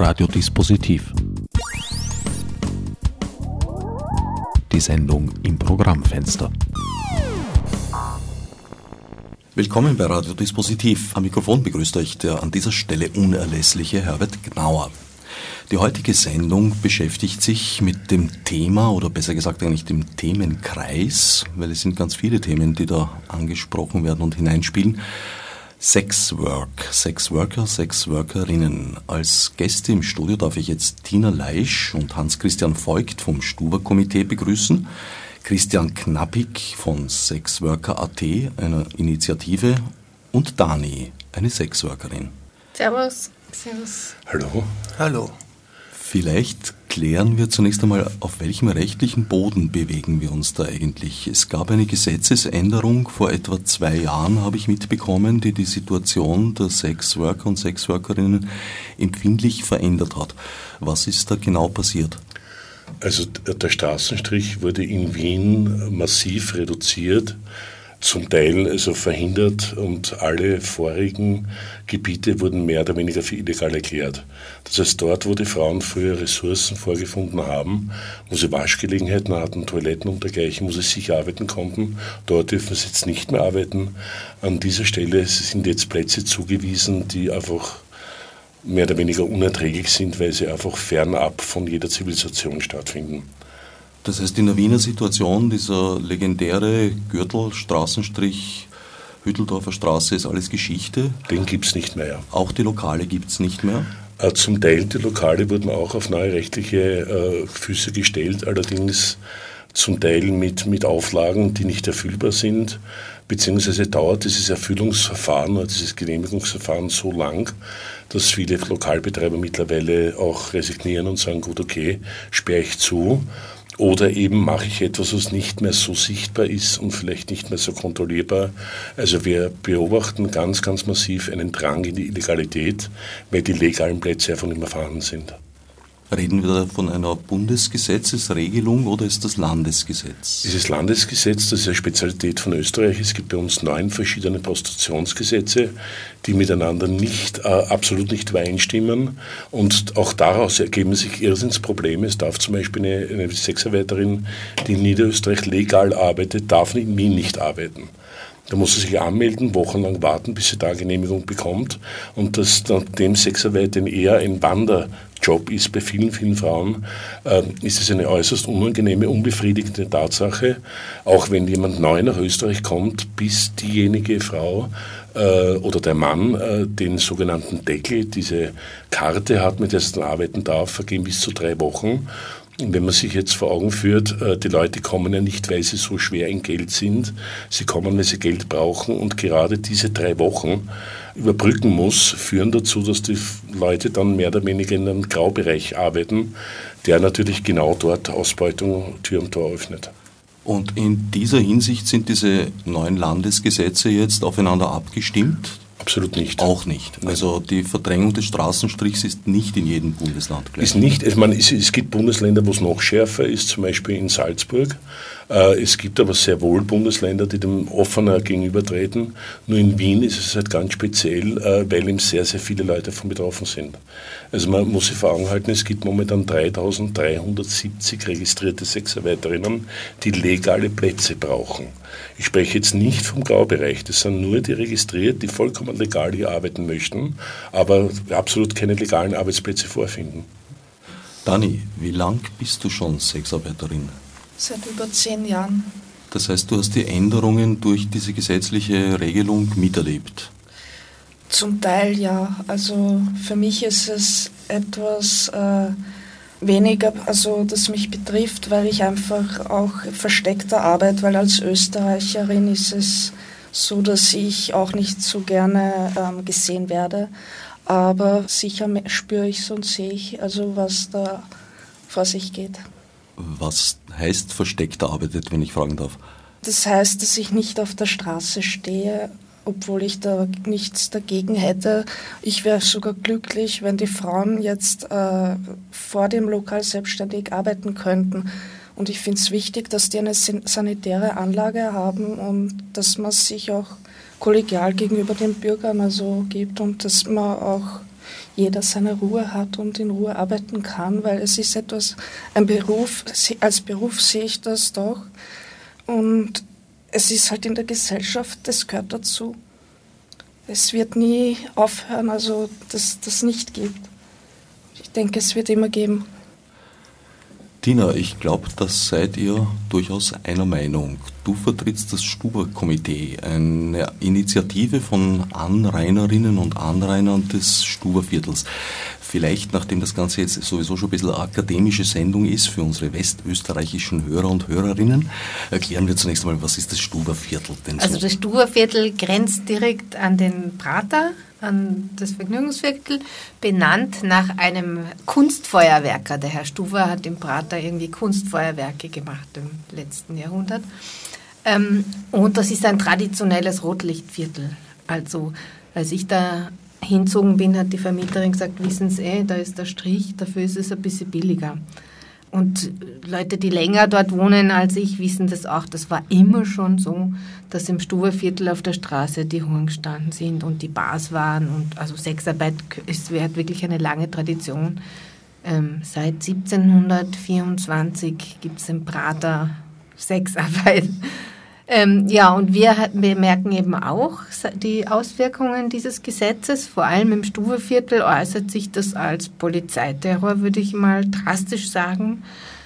Radiodispositiv. Die Sendung im Programmfenster. Willkommen bei Radiodispositiv. Am Mikrofon begrüßt euch der an dieser Stelle unerlässliche Herbert Gnauer. Die heutige Sendung beschäftigt sich mit dem Thema oder besser gesagt eigentlich dem Themenkreis, weil es sind ganz viele Themen, die da angesprochen werden und hineinspielen. Sexwork, Sexworker, Sexworkerinnen. Als Gäste im Studio darf ich jetzt Tina Leisch und Hans-Christian Voigt vom Stuber-Komitee begrüßen, Christian Knappig von Sexworker.at, einer Initiative, und Dani, eine Sexworkerin. Servus. Servus. Hallo. Hallo. Vielleicht klären wir zunächst einmal, auf welchem rechtlichen Boden bewegen wir uns da eigentlich. Es gab eine Gesetzesänderung vor etwa zwei Jahren, habe ich mitbekommen, die die Situation der Sexworker und Sexworkerinnen empfindlich verändert hat. Was ist da genau passiert? Also der Straßenstrich wurde in Wien massiv reduziert zum Teil also verhindert und alle vorigen Gebiete wurden mehr oder weniger für illegal erklärt. Das heißt, dort, wo die Frauen früher Ressourcen vorgefunden haben, wo sie Waschgelegenheiten hatten, Toiletten und dergleichen, wo sie sicher arbeiten konnten, dort dürfen sie jetzt nicht mehr arbeiten. An dieser Stelle sind jetzt Plätze zugewiesen, die einfach mehr oder weniger unerträglich sind, weil sie einfach fernab von jeder Zivilisation stattfinden. Das heißt, in der Wiener Situation, dieser legendäre Gürtel, Straßenstrich, Hütteldorfer Straße ist alles Geschichte. Den gibt es nicht mehr. Auch die Lokale gibt es nicht mehr. Äh, zum Teil die Lokale wurden auch auf neue rechtliche äh, Füße gestellt, allerdings zum Teil mit, mit Auflagen, die nicht erfüllbar sind, beziehungsweise dauert dieses Erfüllungsverfahren oder dieses Genehmigungsverfahren so lang, dass viele Lokalbetreiber mittlerweile auch resignieren und sagen, gut, okay, sperre ich zu. Oder eben mache ich etwas, was nicht mehr so sichtbar ist und vielleicht nicht mehr so kontrollierbar. Also wir beobachten ganz, ganz massiv einen Drang in die Illegalität, weil die legalen Plätze einfach nicht mehr vorhanden sind. Reden wir von einer Bundesgesetzesregelung oder ist das Landesgesetz? Es ist Landesgesetz, das ist eine Spezialität von Österreich. Es gibt bei uns neun verschiedene Prostitutionsgesetze, die miteinander nicht, äh, absolut nicht übereinstimmen. Und auch daraus ergeben sich Irrsinnsprobleme. Es darf zum Beispiel eine, eine Sexarbeiterin, die in Niederösterreich legal arbeitet, darf in Wien nicht arbeiten. Da muss sie sich anmelden, wochenlang warten, bis sie da Genehmigung bekommt. Und dass nachdem Sexarbeit eher ein Wanderjob ist bei vielen, vielen Frauen, äh, ist es eine äußerst unangenehme, unbefriedigende Tatsache. Auch wenn jemand neu nach Österreich kommt, bis diejenige Frau äh, oder der Mann äh, den sogenannten Deckel, diese Karte hat, mit der sie dann arbeiten darf, vergehen bis zu drei Wochen. Wenn man sich jetzt vor Augen führt, äh, die Leute kommen ja nicht, weil sie so schwer in Geld sind, sie kommen, weil sie Geld brauchen und gerade diese drei Wochen überbrücken muss, führen dazu, dass die Leute dann mehr oder weniger in einem Graubereich arbeiten, der natürlich genau dort Ausbeutung Tür und Tor öffnet. Und in dieser Hinsicht sind diese neuen Landesgesetze jetzt aufeinander abgestimmt? Absolut nicht. Auch nicht. Also die Verdrängung des Straßenstrichs ist nicht in jedem Bundesland gleich. Ist nicht, ich meine, es, es gibt Bundesländer, wo es noch schärfer ist, zum Beispiel in Salzburg. Äh, es gibt aber sehr wohl Bundesländer, die dem offener gegenübertreten. Nur in Wien ist es halt ganz speziell, äh, weil eben sehr, sehr viele Leute davon betroffen sind. Also man muss sich vor Augen halten, es gibt momentan 3370 registrierte Sexarbeiterinnen, die legale Plätze brauchen. Ich spreche jetzt nicht vom Graubereich, das sind nur die registriert, die vollkommen legal hier arbeiten möchten, aber absolut keine legalen Arbeitsplätze vorfinden. Dani, wie lang bist du schon Sexarbeiterin? Seit über zehn Jahren. Das heißt, du hast die Änderungen durch diese gesetzliche Regelung miterlebt? Zum Teil ja. Also für mich ist es etwas äh, weniger, also das mich betrifft, weil ich einfach auch versteckter arbeite, weil als Österreicherin ist es so, dass ich auch nicht so gerne ähm, gesehen werde. Aber sicher spüre ich es und sehe ich, also was da vor sich geht. Was heißt versteckt arbeitet, wenn ich fragen darf? Das heißt, dass ich nicht auf der Straße stehe, obwohl ich da nichts dagegen hätte. Ich wäre sogar glücklich, wenn die Frauen jetzt äh, vor dem Lokal selbstständig arbeiten könnten. Und ich finde es wichtig, dass die eine sanitäre Anlage haben und dass man sich auch kollegial gegenüber den Bürgern also gibt und dass man auch jeder seine Ruhe hat und in Ruhe arbeiten kann, weil es ist etwas, ein Beruf, als Beruf sehe ich das doch. Und es ist halt in der Gesellschaft, das gehört dazu. Es wird nie aufhören, also dass das nicht gibt. Ich denke, es wird immer geben. Tina, ich glaube, da seid ihr durchaus einer Meinung. Du vertrittst das Stuber-Komitee, eine Initiative von Anrainerinnen und Anrainern des Stuberviertels. Vielleicht, nachdem das Ganze jetzt sowieso schon ein bisschen eine akademische Sendung ist für unsere westösterreichischen Hörer und Hörerinnen, erklären wir zunächst einmal, was ist das Stuberviertel denn so? Also das Stuberviertel grenzt direkt an den Prater, an das Vergnügungsviertel, benannt nach einem Kunstfeuerwerker. Der Herr Stuber hat im Prater irgendwie Kunstfeuerwerke gemacht im letzten Jahrhundert. Ähm, und das ist ein traditionelles Rotlichtviertel. Also als ich da hinzogen bin, hat die Vermieterin gesagt, wissen Sie, eh, da ist der Strich, dafür ist es ein bisschen billiger. Und Leute, die länger dort wohnen als ich, wissen das auch. Das war immer schon so, dass im Stuberviertel auf der Straße die Huren gestanden sind und die Bars waren. Und also Sexarbeit ist, hat wirklich eine lange Tradition. Ähm, seit 1724 gibt es im Prater Sexarbeit. Ähm, ja, und wir bemerken eben auch die Auswirkungen dieses Gesetzes. Vor allem im Stufeviertel äußert sich das als Polizeiterror, würde ich mal drastisch sagen.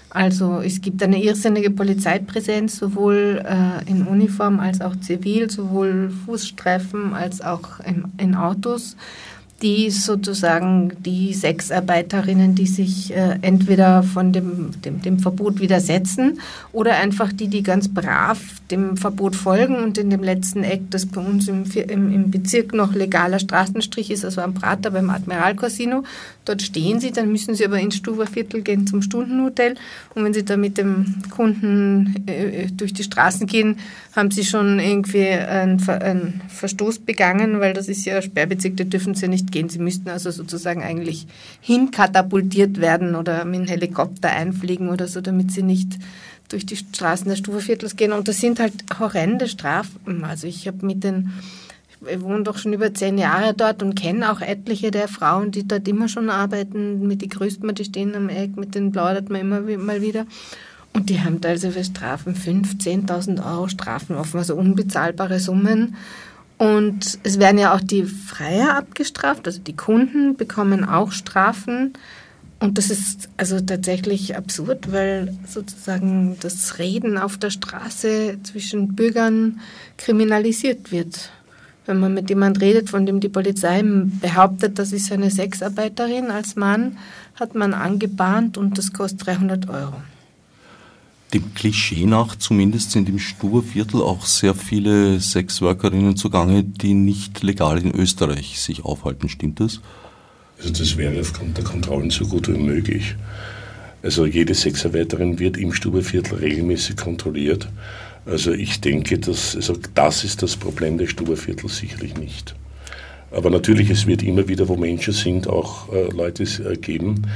Also es gibt eine irrsinnige Polizeipräsenz, sowohl äh, in Uniform als auch zivil, sowohl Fußstreifen als auch in, in Autos die sozusagen die Sexarbeiterinnen, die sich äh, entweder von dem, dem, dem, Verbot widersetzen oder einfach die, die ganz brav dem Verbot folgen und in dem letzten Eck, das bei uns im, im, im Bezirk noch legaler Straßenstrich ist, also am Prater beim Admiral Casino, dort stehen sie, dann müssen sie aber ins Stuberviertel gehen zum Stundenhotel und wenn sie da mit dem Kunden äh, durch die Straßen gehen, haben sie schon irgendwie einen, einen Verstoß begangen, weil das ist ja Sperrbezirk, da dürfen sie nicht gehen. Sie müssten also sozusagen eigentlich hinkatapultiert werden oder mit einem Helikopter einfliegen oder so, damit sie nicht durch die Straßen des Stufeviertels gehen. Und das sind halt horrende Strafen. Also ich habe mit den, ich wohne doch schon über zehn Jahre dort und kenne auch etliche der Frauen, die dort immer schon arbeiten. Mit die grüßt die stehen am Eck, mit denen plaudert man immer mal wieder. Und die haben da also für Strafen 5.000, 10.000 Euro Strafen offen, also unbezahlbare Summen. Und es werden ja auch die Freier abgestraft, also die Kunden bekommen auch Strafen. Und das ist also tatsächlich absurd, weil sozusagen das Reden auf der Straße zwischen Bürgern kriminalisiert wird. Wenn man mit jemand redet, von dem die Polizei behauptet, das ist eine Sexarbeiterin als Mann, hat man angebahnt und das kostet 300 Euro. Dem Klischee nach zumindest sind im Sturviertel auch sehr viele Sexworkerinnen zugange, die nicht legal in Österreich sich aufhalten. Stimmt das? Also das wäre aufgrund der Kontrollen so gut wie möglich. Also jede Sexarbeiterin wird im Stuberviertel regelmäßig kontrolliert. Also ich denke, dass, also das ist das Problem des Stuberviertels sicherlich nicht. Aber natürlich, es wird immer wieder, wo Menschen sind, auch äh, Leute äh, geben,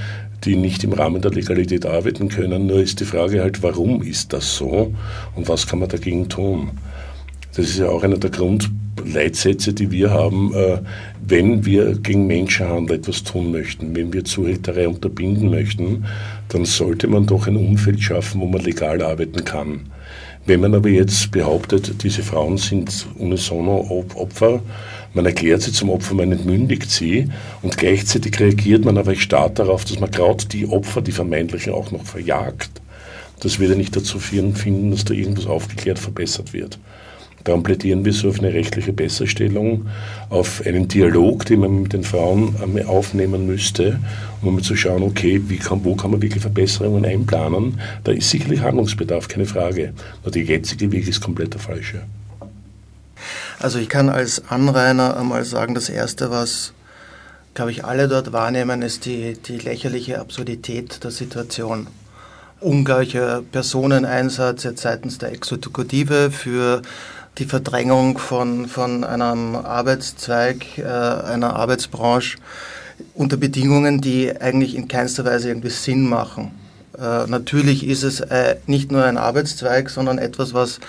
die nicht im Rahmen der Legalität arbeiten können. Nur ist die Frage halt, warum ist das so und was kann man dagegen tun? Das ist ja auch einer der Grundleitsätze, die wir haben, äh, wenn wir gegen Menschenhandel etwas tun möchten, wenn wir Zuhälterei unterbinden möchten, dann sollte man doch ein Umfeld schaffen, wo man legal arbeiten kann. Wenn man aber jetzt behauptet, diese Frauen sind unisono Opfer, man erklärt sie zum Opfer, man entmündigt sie und gleichzeitig reagiert man aber stark darauf, dass man gerade die Opfer, die vermeintlichen, auch noch verjagt. Das wird ja nicht dazu führen, finden, dass da irgendwas aufgeklärt verbessert wird. Darum plädieren wir so auf eine rechtliche Besserstellung, auf einen Dialog, den man mit den Frauen aufnehmen müsste, um zu schauen, okay, kann, wo kann man wirklich Verbesserungen einplanen. Da ist sicherlich Handlungsbedarf, keine Frage. Nur der jetzige Weg ist komplett der falsche. Also ich kann als Anrainer einmal sagen, das Erste, was, glaube ich, alle dort wahrnehmen, ist die, die lächerliche Absurdität der Situation. Ungleicher Personeneinsatz jetzt seitens der Exekutive für die Verdrängung von, von einem Arbeitszweig, äh, einer Arbeitsbranche unter Bedingungen, die eigentlich in keinster Weise irgendwie Sinn machen. Äh, natürlich ist es äh, nicht nur ein Arbeitszweig, sondern etwas, was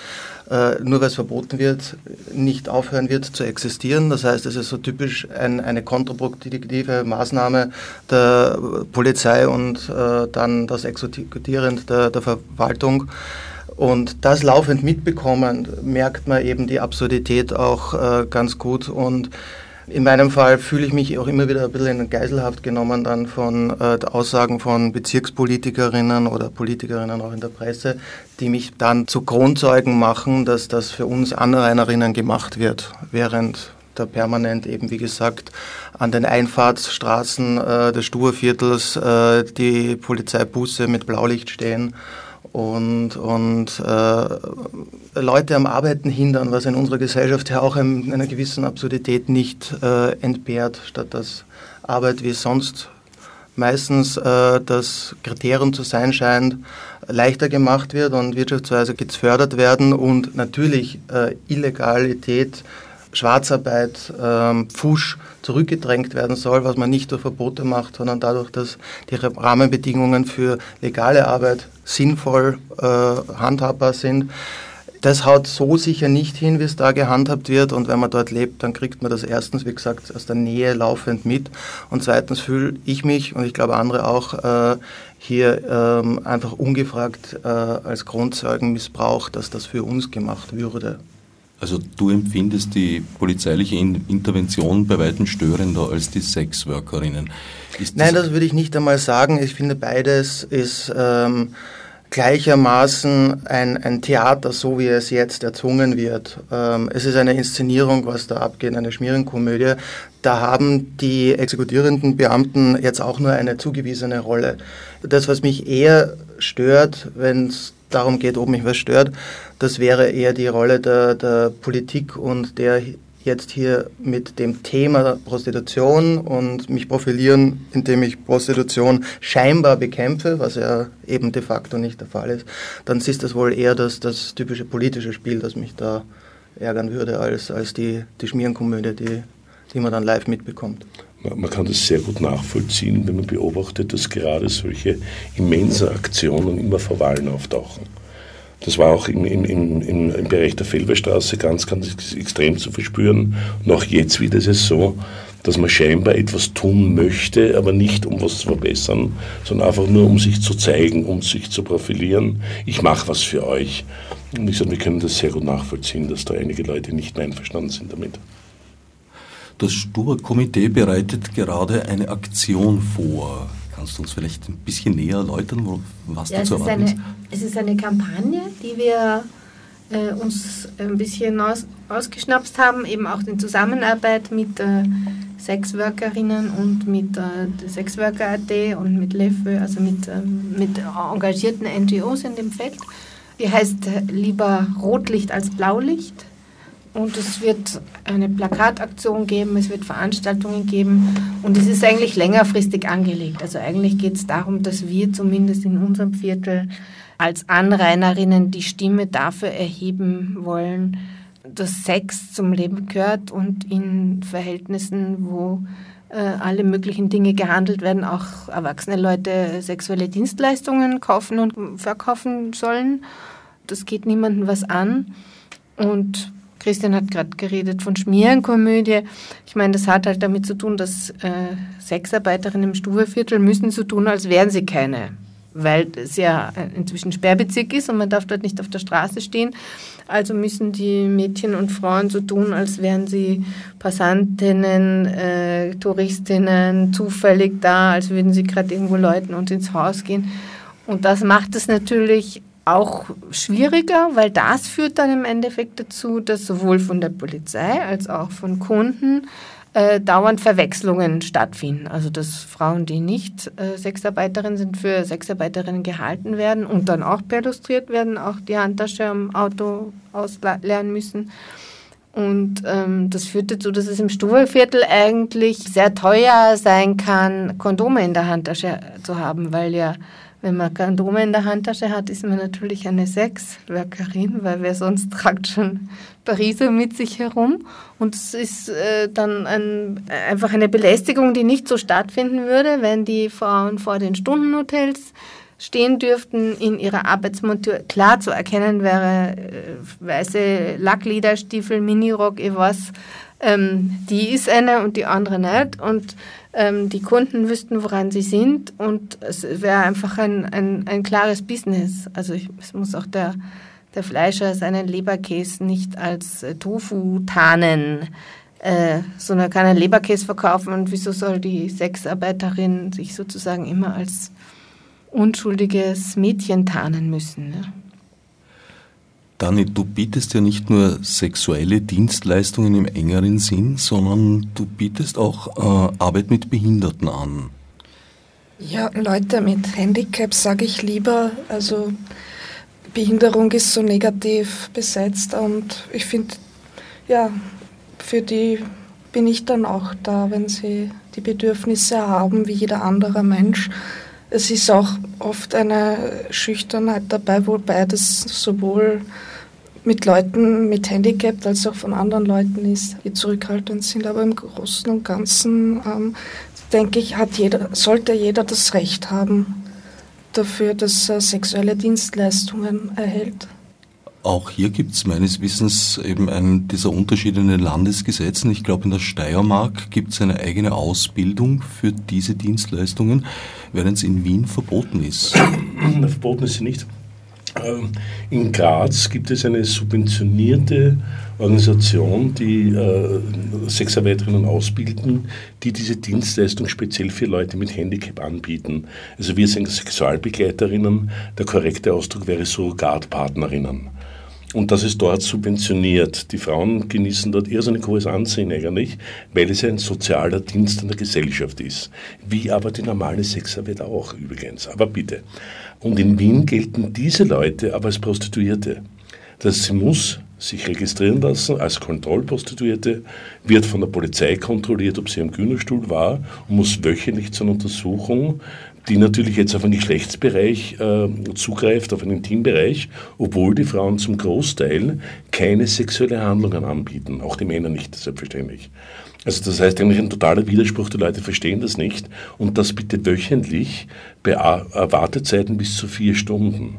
nur weil es verboten wird, nicht aufhören wird zu existieren. Das heißt, es ist so typisch ein, eine kontraproduktive Maßnahme der Polizei und äh, dann das Exekutieren der, der Verwaltung. Und das laufend mitbekommen, merkt man eben die Absurdität auch äh, ganz gut. Und in meinem Fall fühle ich mich auch immer wieder ein bisschen in Geiselhaft genommen dann von äh, Aussagen von Bezirkspolitikerinnen oder Politikerinnen auch in der Presse, die mich dann zu Kronzeugen machen, dass das für uns Anrainerinnen gemacht wird, während da permanent eben, wie gesagt, an den Einfahrtsstraßen äh, des Sturviertels äh, die Polizeibusse mit Blaulicht stehen und, und äh, Leute am Arbeiten hindern, was in unserer Gesellschaft ja auch in einer gewissen Absurdität nicht äh, entbehrt, statt dass Arbeit wie sonst meistens äh, das Kriterium zu sein scheint, leichter gemacht wird und Wirtschaftsweise gefördert werden und natürlich äh, Illegalität Schwarzarbeit, ähm, Pfusch zurückgedrängt werden soll, was man nicht durch Verbote macht, sondern dadurch, dass die Rahmenbedingungen für legale Arbeit sinnvoll äh, handhabbar sind. Das haut so sicher nicht hin, wie es da gehandhabt wird. Und wenn man dort lebt, dann kriegt man das erstens, wie gesagt, aus der Nähe laufend mit. Und zweitens fühle ich mich und ich glaube andere auch äh, hier ähm, einfach ungefragt äh, als Grundzeugen missbraucht, dass das für uns gemacht würde. Also du empfindest die polizeiliche Intervention bei weitem störender als die Sexworkerinnen. Das Nein, das würde ich nicht einmal sagen. Ich finde, beides ist ähm, gleichermaßen ein, ein Theater, so wie es jetzt erzwungen wird. Ähm, es ist eine Inszenierung, was da abgeht, eine Schmierenkomödie. Da haben die exekutierenden Beamten jetzt auch nur eine zugewiesene Rolle. Das, was mich eher stört, wenn es darum geht, ob mich was stört, das wäre eher die Rolle der, der Politik und der jetzt hier mit dem Thema Prostitution und mich profilieren, indem ich Prostitution scheinbar bekämpfe, was ja eben de facto nicht der Fall ist, dann ist das wohl eher das, das typische politische Spiel, das mich da ärgern würde, als, als die, die Schmierenkomödie, die, die man dann live mitbekommt. Man kann das sehr gut nachvollziehen, wenn man beobachtet, dass gerade solche immense Aktionen immer vor Wahlen auftauchen. Das war auch im, im, im, im Bereich der Felberstraße ganz, ganz extrem zu verspüren. Und auch jetzt wieder ist es so, dass man scheinbar etwas tun möchte, aber nicht um was zu verbessern, sondern einfach nur um sich zu zeigen, um sich zu profilieren. Ich mache was für euch. Und ich sage, wir können das sehr gut nachvollziehen, dass da einige Leute nicht mehr einverstanden sind damit. Das Stuber-Komitee bereitet gerade eine Aktion vor. Kannst du uns vielleicht ein bisschen näher erläutern, was ja, dazu erwarten ist? Es ist eine Kampagne, die wir äh, uns ein bisschen aus, ausgeschnapst haben, eben auch in Zusammenarbeit mit äh, Sexworkerinnen und mit äh, Sexworker.at und mit LEFÖ, also mit, ähm, mit engagierten NGOs in dem Feld. Die heißt äh, lieber Rotlicht als Blaulicht. Und es wird eine Plakataktion geben, es wird Veranstaltungen geben und es ist eigentlich längerfristig angelegt. Also eigentlich geht es darum, dass wir zumindest in unserem Viertel als Anrainerinnen die Stimme dafür erheben wollen, dass Sex zum Leben gehört und in Verhältnissen, wo äh, alle möglichen Dinge gehandelt werden, auch erwachsene Leute sexuelle Dienstleistungen kaufen und verkaufen sollen. Das geht niemandem was an. Und Christian hat gerade geredet von Schmierenkomödie. Ich meine, das hat halt damit zu tun, dass äh, Sexarbeiterinnen im Stuveviertel müssen so tun, als wären sie keine. Weil es ja inzwischen Sperrbezirk ist und man darf dort nicht auf der Straße stehen. Also müssen die Mädchen und Frauen so tun, als wären sie Passantinnen, äh, Touristinnen, zufällig da, als würden sie gerade irgendwo läuten und ins Haus gehen. Und das macht es natürlich auch schwieriger, weil das führt dann im Endeffekt dazu, dass sowohl von der Polizei als auch von Kunden äh, dauernd Verwechslungen stattfinden. Also dass Frauen, die nicht äh, Sexarbeiterinnen sind, für Sexarbeiterinnen gehalten werden und dann auch perlustriert werden, auch die Handtasche am Auto auslernen müssen. Und ähm, das führt dazu, dass es im Stuhlviertel eigentlich sehr teuer sein kann, Kondome in der Handtasche zu haben, weil ja wenn man Kondome in der Handtasche hat, ist man natürlich eine Sexworkerin, weil wer sonst tragt schon Pariser mit sich herum. Und es ist äh, dann ein, einfach eine Belästigung, die nicht so stattfinden würde, wenn die Frauen vor den Stundenhotels stehen dürften in ihrer Arbeitsmontur. Klar zu erkennen wäre äh, weiße Lacklederstiefel, Minirock, ich weiß, ähm, die ist eine und die andere nicht. Und ähm, die Kunden wüssten, woran sie sind und es wäre einfach ein, ein, ein klares Business. Also ich, es muss auch der, der Fleischer seinen Leberkäse nicht als äh, Tofu tarnen, äh, sondern kann einen Leberkäse verkaufen und wieso soll die Sexarbeiterin sich sozusagen immer als unschuldiges Mädchen tarnen müssen? Ne? Dani, du bietest ja nicht nur sexuelle Dienstleistungen im engeren Sinn, sondern du bietest auch äh, Arbeit mit Behinderten an. Ja, Leute mit Handicap sage ich lieber. Also Behinderung ist so negativ besetzt und ich finde, ja, für die bin ich dann auch da, wenn sie die Bedürfnisse haben, wie jeder andere Mensch. Es ist auch oft eine Schüchternheit dabei, wobei das sowohl mit Leuten mit Handicap als auch von anderen Leuten ist, die zurückhaltend sind. Aber im Großen und Ganzen ähm, denke ich, hat jeder, sollte jeder das Recht haben dafür, dass er sexuelle Dienstleistungen erhält. Auch hier gibt es meines Wissens eben einen dieser Unterschiede in den Landesgesetzen. Ich glaube, in der Steiermark gibt es eine eigene Ausbildung für diese Dienstleistungen, während es in Wien verboten ist. verboten ist sie nicht. Ähm, in Graz gibt es eine subventionierte Organisation, die äh, Sexarbeiterinnen ausbilden, die diese Dienstleistung speziell für Leute mit Handicap anbieten. Also wir sind Sexualbegleiterinnen, der korrekte Ausdruck wäre Surrogatpartnerinnen. Und das ist dort subventioniert. Die Frauen genießen dort irrsinnig hohes Ansehen eigentlich, weil es ein sozialer Dienst an der Gesellschaft ist. Wie aber die normale Sexarbeit auch übrigens. Aber bitte. Und in Wien gelten diese Leute aber als Prostituierte. Das sie muss sich registrieren lassen als Kontrollprostituierte, wird von der Polizei kontrolliert, ob sie am Gühnerstuhl war und muss wöchentlich zur Untersuchung, die natürlich jetzt auf einen Geschlechtsbereich äh, zugreift, auf einen Intimbereich, obwohl die Frauen zum Großteil keine sexuelle Handlungen anbieten, auch die Männer nicht, selbstverständlich. Also das heißt eigentlich ein totaler Widerspruch, die Leute verstehen das nicht und das bitte wöchentlich bei Wartezeiten bis zu vier Stunden.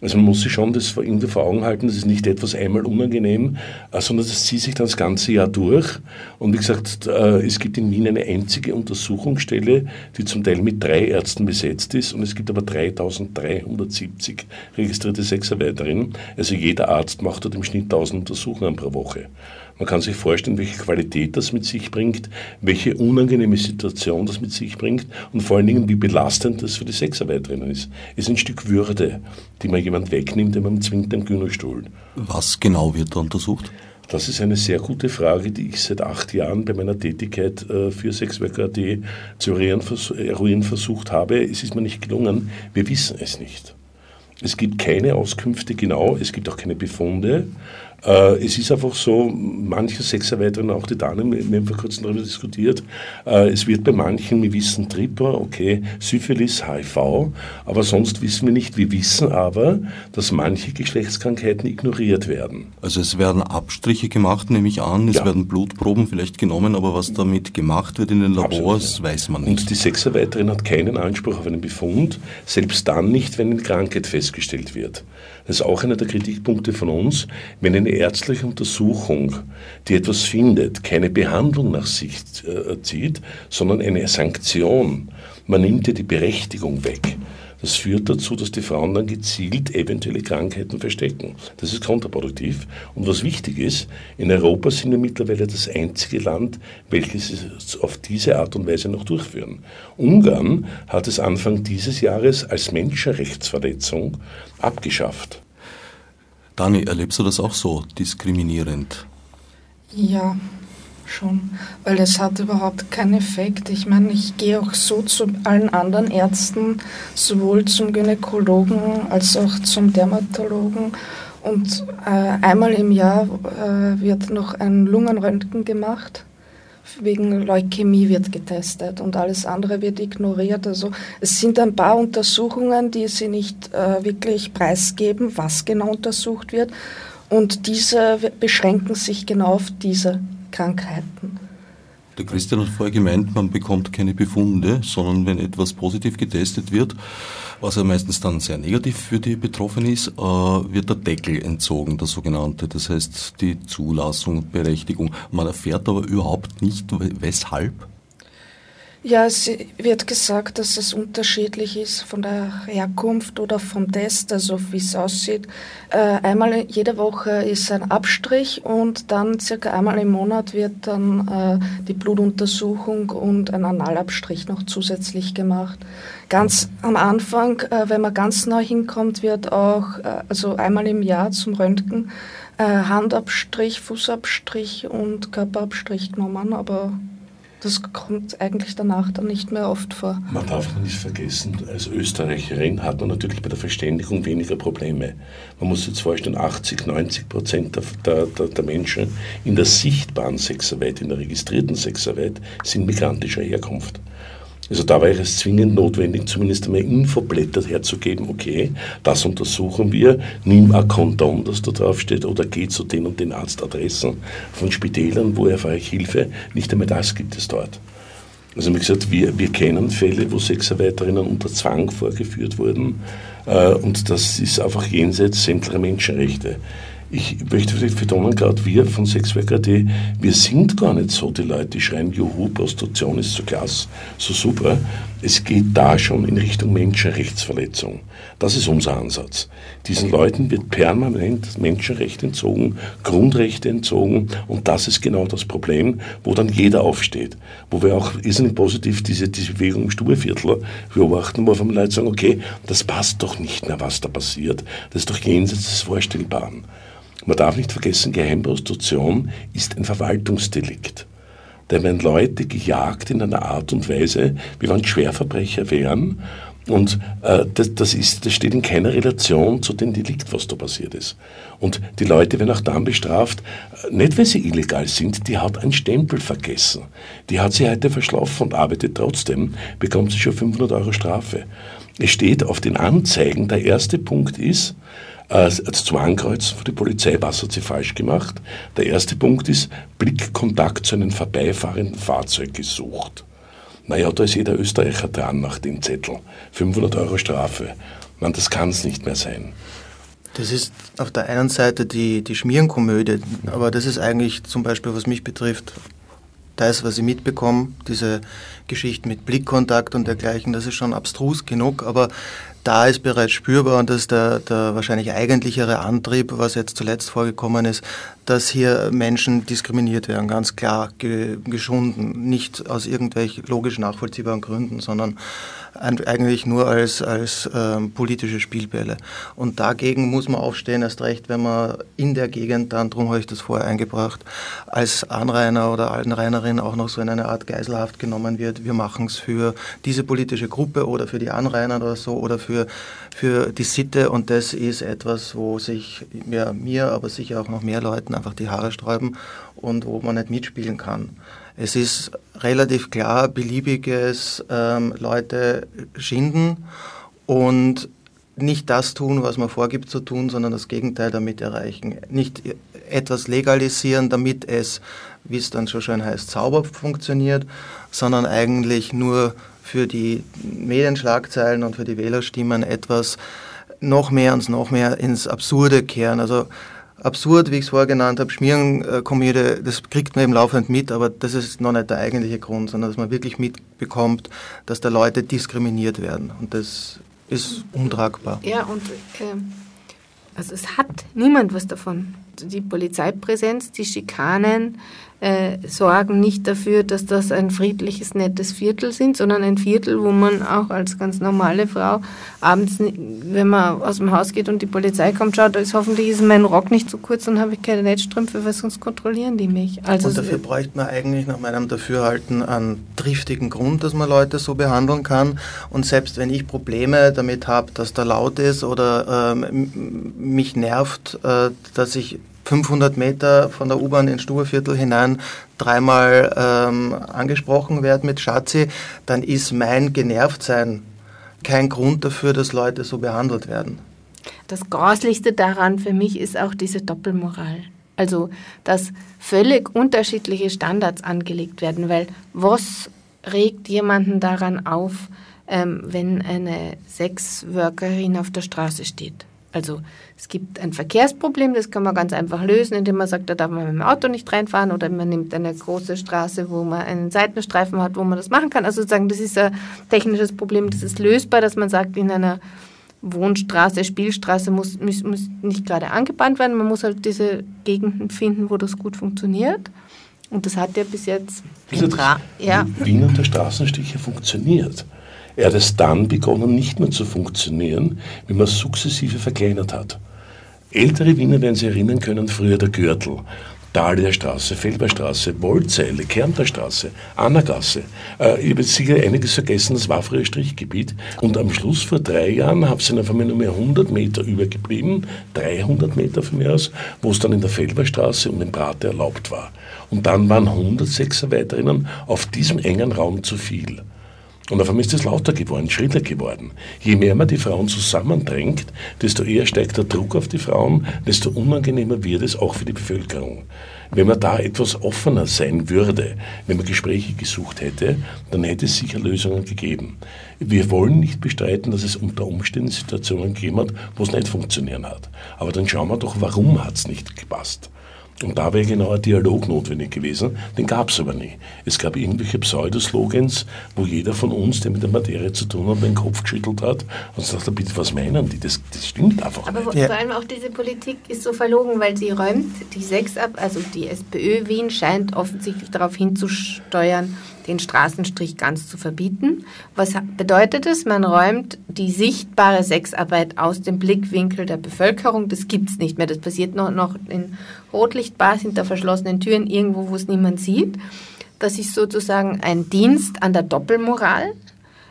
Also man muss sich schon das irgendwie vor Augen halten, das ist nicht etwas einmal unangenehm, äh, sondern das zieht sich dann das ganze Jahr durch. Und wie gesagt, äh, es gibt in Wien eine einzige Untersuchungsstelle, die zum Teil mit drei Ärzten besetzt ist und es gibt aber 3370 registrierte Sexarbeiterinnen. Also jeder Arzt macht dort im Schnitt 1000 Untersuchungen pro Woche. Man kann sich vorstellen, welche Qualität das mit sich bringt, welche unangenehme Situation das mit sich bringt und vor allen Dingen, wie belastend das für die Sexarbeiterinnen ist. Es ist ein Stück Würde, die man jemand wegnimmt, wenn man zwingt den Gynostuhl. Was genau wird da untersucht? Das ist eine sehr gute Frage, die ich seit acht Jahren bei meiner Tätigkeit äh, für Sexworker.at zu eruieren versucht habe. Es ist mir nicht gelungen. Wir wissen es nicht. Es gibt keine Auskünfte genau, es gibt auch keine Befunde. Äh, es ist einfach so, manche Sexarbeiterinnen, auch die Damen, wir haben vor kurzem darüber diskutiert, äh, es wird bei manchen, wir wissen Tripper, okay, Syphilis, HIV, aber sonst wissen wir nicht. Wir wissen aber, dass manche Geschlechtskrankheiten ignoriert werden. Also es werden Abstriche gemacht, nehme ich an, es ja. werden Blutproben vielleicht genommen, aber was damit gemacht wird in den Labors, Absolut. weiß man nicht. Und die Sexarbeiterin hat keinen Anspruch auf einen Befund, selbst dann nicht, wenn eine Krankheit festgestellt wird. Das ist auch einer der Kritikpunkte von uns, wenn eine ärztliche Untersuchung, die etwas findet, keine Behandlung nach sich äh, zieht, sondern eine Sanktion. Man nimmt ihr die Berechtigung weg. Das führt dazu, dass die Frauen dann gezielt eventuelle Krankheiten verstecken. Das ist kontraproduktiv. Und was wichtig ist, in Europa sind wir mittlerweile das einzige Land, welches es auf diese Art und Weise noch durchführen. Ungarn hat es Anfang dieses Jahres als Menschenrechtsverletzung abgeschafft. Dani, erlebst du das auch so diskriminierend? Ja, schon, weil es hat überhaupt keinen Effekt. Ich meine, ich gehe auch so zu allen anderen Ärzten, sowohl zum Gynäkologen als auch zum Dermatologen. Und äh, einmal im Jahr äh, wird noch ein Lungenröntgen gemacht wegen Leukämie wird getestet und alles andere wird ignoriert. Also es sind ein paar Untersuchungen, die sie nicht äh, wirklich preisgeben, was genau untersucht wird. Und diese beschränken sich genau auf diese Krankheiten. Der Christian hat vorher gemeint, man bekommt keine Befunde, sondern wenn etwas positiv getestet wird, was ja meistens dann sehr negativ für die Betroffenen ist, äh, wird der Deckel entzogen, der sogenannte. Das heißt die Zulassung Berechtigung. Man erfährt aber überhaupt nicht, weshalb. Ja, es wird gesagt, dass es unterschiedlich ist von der Herkunft oder vom Test, also wie es aussieht. Äh, einmal jede Woche ist ein Abstrich und dann circa einmal im Monat wird dann äh, die Blutuntersuchung und ein Analabstrich noch zusätzlich gemacht. Ganz am Anfang, äh, wenn man ganz neu hinkommt, wird auch, also einmal im Jahr zum Röntgen, Handabstrich, Fußabstrich und Körperabstrich genommen, aber das kommt eigentlich danach dann nicht mehr oft vor. Man darf nicht vergessen, als Österreicherin hat man natürlich bei der Verständigung weniger Probleme. Man muss jetzt vorstellen, 80, 90 Prozent der, der, der Menschen in der sichtbaren Sexarbeit, in der registrierten Sexarbeit, sind migrantischer Herkunft. Also da wäre es zwingend notwendig, zumindest einmal Infoblätter herzugeben, okay, das untersuchen wir, nimm ein Kondom, das da draufsteht, oder geh zu den und den Arztadressen von Spitälern, wo erfahre ich Hilfe. Nicht einmal das gibt es dort. Also wie gesagt, wir, wir kennen Fälle, wo Sexarbeiterinnen unter Zwang vorgeführt wurden äh, und das ist einfach jenseits sämtlicher Menschenrechte ich möchte vielleicht betonen, gerade wir von Sexwerk.at, wir sind gar nicht so die Leute, die schreien, juhu, Prostitution ist so klasse, so super. Es geht da schon in Richtung Menschenrechtsverletzung. Das ist unser Ansatz. Diesen Leuten wird permanent Menschenrecht entzogen, Grundrechte entzogen und das ist genau das Problem, wo dann jeder aufsteht. Wo wir auch irrsinnig positiv diese, diese Bewegung im Stuhlviertel beobachten, wo wir Leute sagen, okay, das passt doch nicht mehr, was da passiert. Das ist doch jenseits des Vorstellbaren. Man darf nicht vergessen, Geheimprostitution ist ein Verwaltungsdelikt. Da werden Leute gejagt in einer Art und Weise, wie wenn Schwerverbrecher wären. Und äh, das, das, ist, das steht in keiner Relation zu dem Delikt, was da passiert ist. Und die Leute werden auch dann bestraft, äh, nicht weil sie illegal sind, die hat einen Stempel vergessen. Die hat sie heute verschlafen und arbeitet trotzdem, bekommt sie schon 500 Euro Strafe. Es steht auf den Anzeigen, der erste Punkt ist, äh, zum Ankreuzen für die Polizei, was hat sie falsch gemacht? Der erste Punkt ist, Blickkontakt zu einem vorbeifahrenden Fahrzeug gesucht. Naja, da ist jeder Österreicher dran nach dem Zettel. 500 Euro Strafe. Man, das kann es nicht mehr sein. Das ist auf der einen Seite die, die Schmierenkomödie, aber das ist eigentlich zum Beispiel, was mich betrifft, das, was ich mitbekomme, diese Geschichten mit Blickkontakt und dergleichen, das ist schon abstrus genug, aber da ist bereits spürbar und das ist der, der wahrscheinlich eigentlichere Antrieb, was jetzt zuletzt vorgekommen ist, dass hier Menschen diskriminiert werden, ganz klar ge geschunden, nicht aus irgendwelchen logisch nachvollziehbaren Gründen, sondern eigentlich nur als, als ähm, politische Spielbälle. Und dagegen muss man aufstehen, erst recht, wenn man in der Gegend, dann, darum habe ich das vorher eingebracht, als Anrainer oder Anrainerin auch noch so in eine Art Geiselhaft genommen wird. Wir machen es für diese politische Gruppe oder für die Anrainer oder so oder für, für die Sitte und das ist etwas, wo sich ja, mir, aber sicher auch noch mehr Leuten einfach die Haare sträuben und wo man nicht mitspielen kann. Es ist relativ klar, beliebiges ähm, Leute schinden und nicht das tun, was man vorgibt zu tun, sondern das Gegenteil damit erreichen. Nicht etwas legalisieren, damit es, wie es dann so schön heißt, sauber funktioniert, sondern eigentlich nur für die Medienschlagzeilen und für die Wählerstimmen etwas noch mehr und noch mehr ins Absurde kehren. Also absurd, wie ich es vorher genannt habe, Schmierenkomödie, das kriegt man eben laufend mit, aber das ist noch nicht der eigentliche Grund, sondern dass man wirklich mitbekommt, dass da Leute diskriminiert werden. Und das ist untragbar. Ja, und äh, also es hat niemand was davon. Die Polizeipräsenz, die Schikanen, äh, sorgen nicht dafür, dass das ein friedliches, nettes Viertel sind, sondern ein Viertel, wo man auch als ganz normale Frau abends, wenn man aus dem Haus geht und die Polizei kommt, schaut, ist hoffentlich ist mein Rock nicht zu kurz und habe ich keine Netzstrümpfe, weil sonst kontrollieren die mich. Also und dafür bräuchte man eigentlich nach meinem Dafürhalten einen triftigen Grund, dass man Leute so behandeln kann. Und selbst wenn ich Probleme damit habe, dass da laut ist oder ähm, mich nervt, äh, dass ich 500 Meter von der U-Bahn ins Stubeviertel hinein dreimal ähm, angesprochen werde mit Schatzi, dann ist mein Genervtsein kein Grund dafür, dass Leute so behandelt werden. Das Grauslichste daran für mich ist auch diese Doppelmoral. Also, dass völlig unterschiedliche Standards angelegt werden, weil was regt jemanden daran auf, ähm, wenn eine Sexworkerin auf der Straße steht? Also es gibt ein Verkehrsproblem, das kann man ganz einfach lösen, indem man sagt, da darf man mit dem Auto nicht reinfahren oder man nimmt eine große Straße, wo man einen Seitenstreifen hat, wo man das machen kann. Also sozusagen, das ist ein technisches Problem, das ist lösbar, dass man sagt, in einer Wohnstraße, Spielstraße muss, muss, muss nicht gerade angebahnt werden. Man muss halt diese Gegenden finden, wo das gut funktioniert. Und das hat ja bis jetzt. Bis jetzt ja. Wien und der Straßenstrich funktioniert. Er hat es dann begonnen, nicht mehr zu funktionieren, wie man sukzessive verkleinert hat. Ältere Wiener werden sich erinnern können, früher der Gürtel. Dahlia-Straße, Felberstraße, Wollzeile, Kärntnerstraße, Annagasse. Äh, ich habe jetzt sicher einiges vergessen, das war früher Strichgebiet. Und am Schluss vor drei Jahren haben sie einfach nur mehr 100 Meter übergeblieben, 300 Meter von mir aus, wo es dann in der Felberstraße und im Brate erlaubt war. Und dann waren 106 Arbeiterinnen auf diesem engen Raum zu viel. Und auf einmal ist es lauter geworden, schriller geworden. Je mehr man die Frauen zusammendrängt, desto eher steigt der Druck auf die Frauen, desto unangenehmer wird es auch für die Bevölkerung. Wenn man da etwas offener sein würde, wenn man Gespräche gesucht hätte, dann hätte es sicher Lösungen gegeben. Wir wollen nicht bestreiten, dass es unter Umständen Situationen gegeben hat, wo es nicht funktionieren hat. Aber dann schauen wir doch, warum hat es nicht gepasst. Und da wäre genau ein Dialog notwendig gewesen. Den gab es aber nie. Es gab irgendwelche Pseudoslogans, wo jeder von uns, der mit der Materie zu tun hat, den Kopf geschüttelt hat und sagt, bitte, was meinen die? Das, das stimmt einfach aber nicht. Aber vor allem auch diese Politik ist so verlogen, weil sie räumt die Sechs ab, also die SPÖ Wien scheint offensichtlich darauf hinzusteuern, den Straßenstrich ganz zu verbieten. Was bedeutet es? Man räumt die sichtbare Sexarbeit aus dem Blickwinkel der Bevölkerung. Das gibt es nicht mehr. Das passiert noch, noch in Rotlichtbars hinter verschlossenen Türen, irgendwo, wo es niemand sieht. Das ist sozusagen ein Dienst an der Doppelmoral.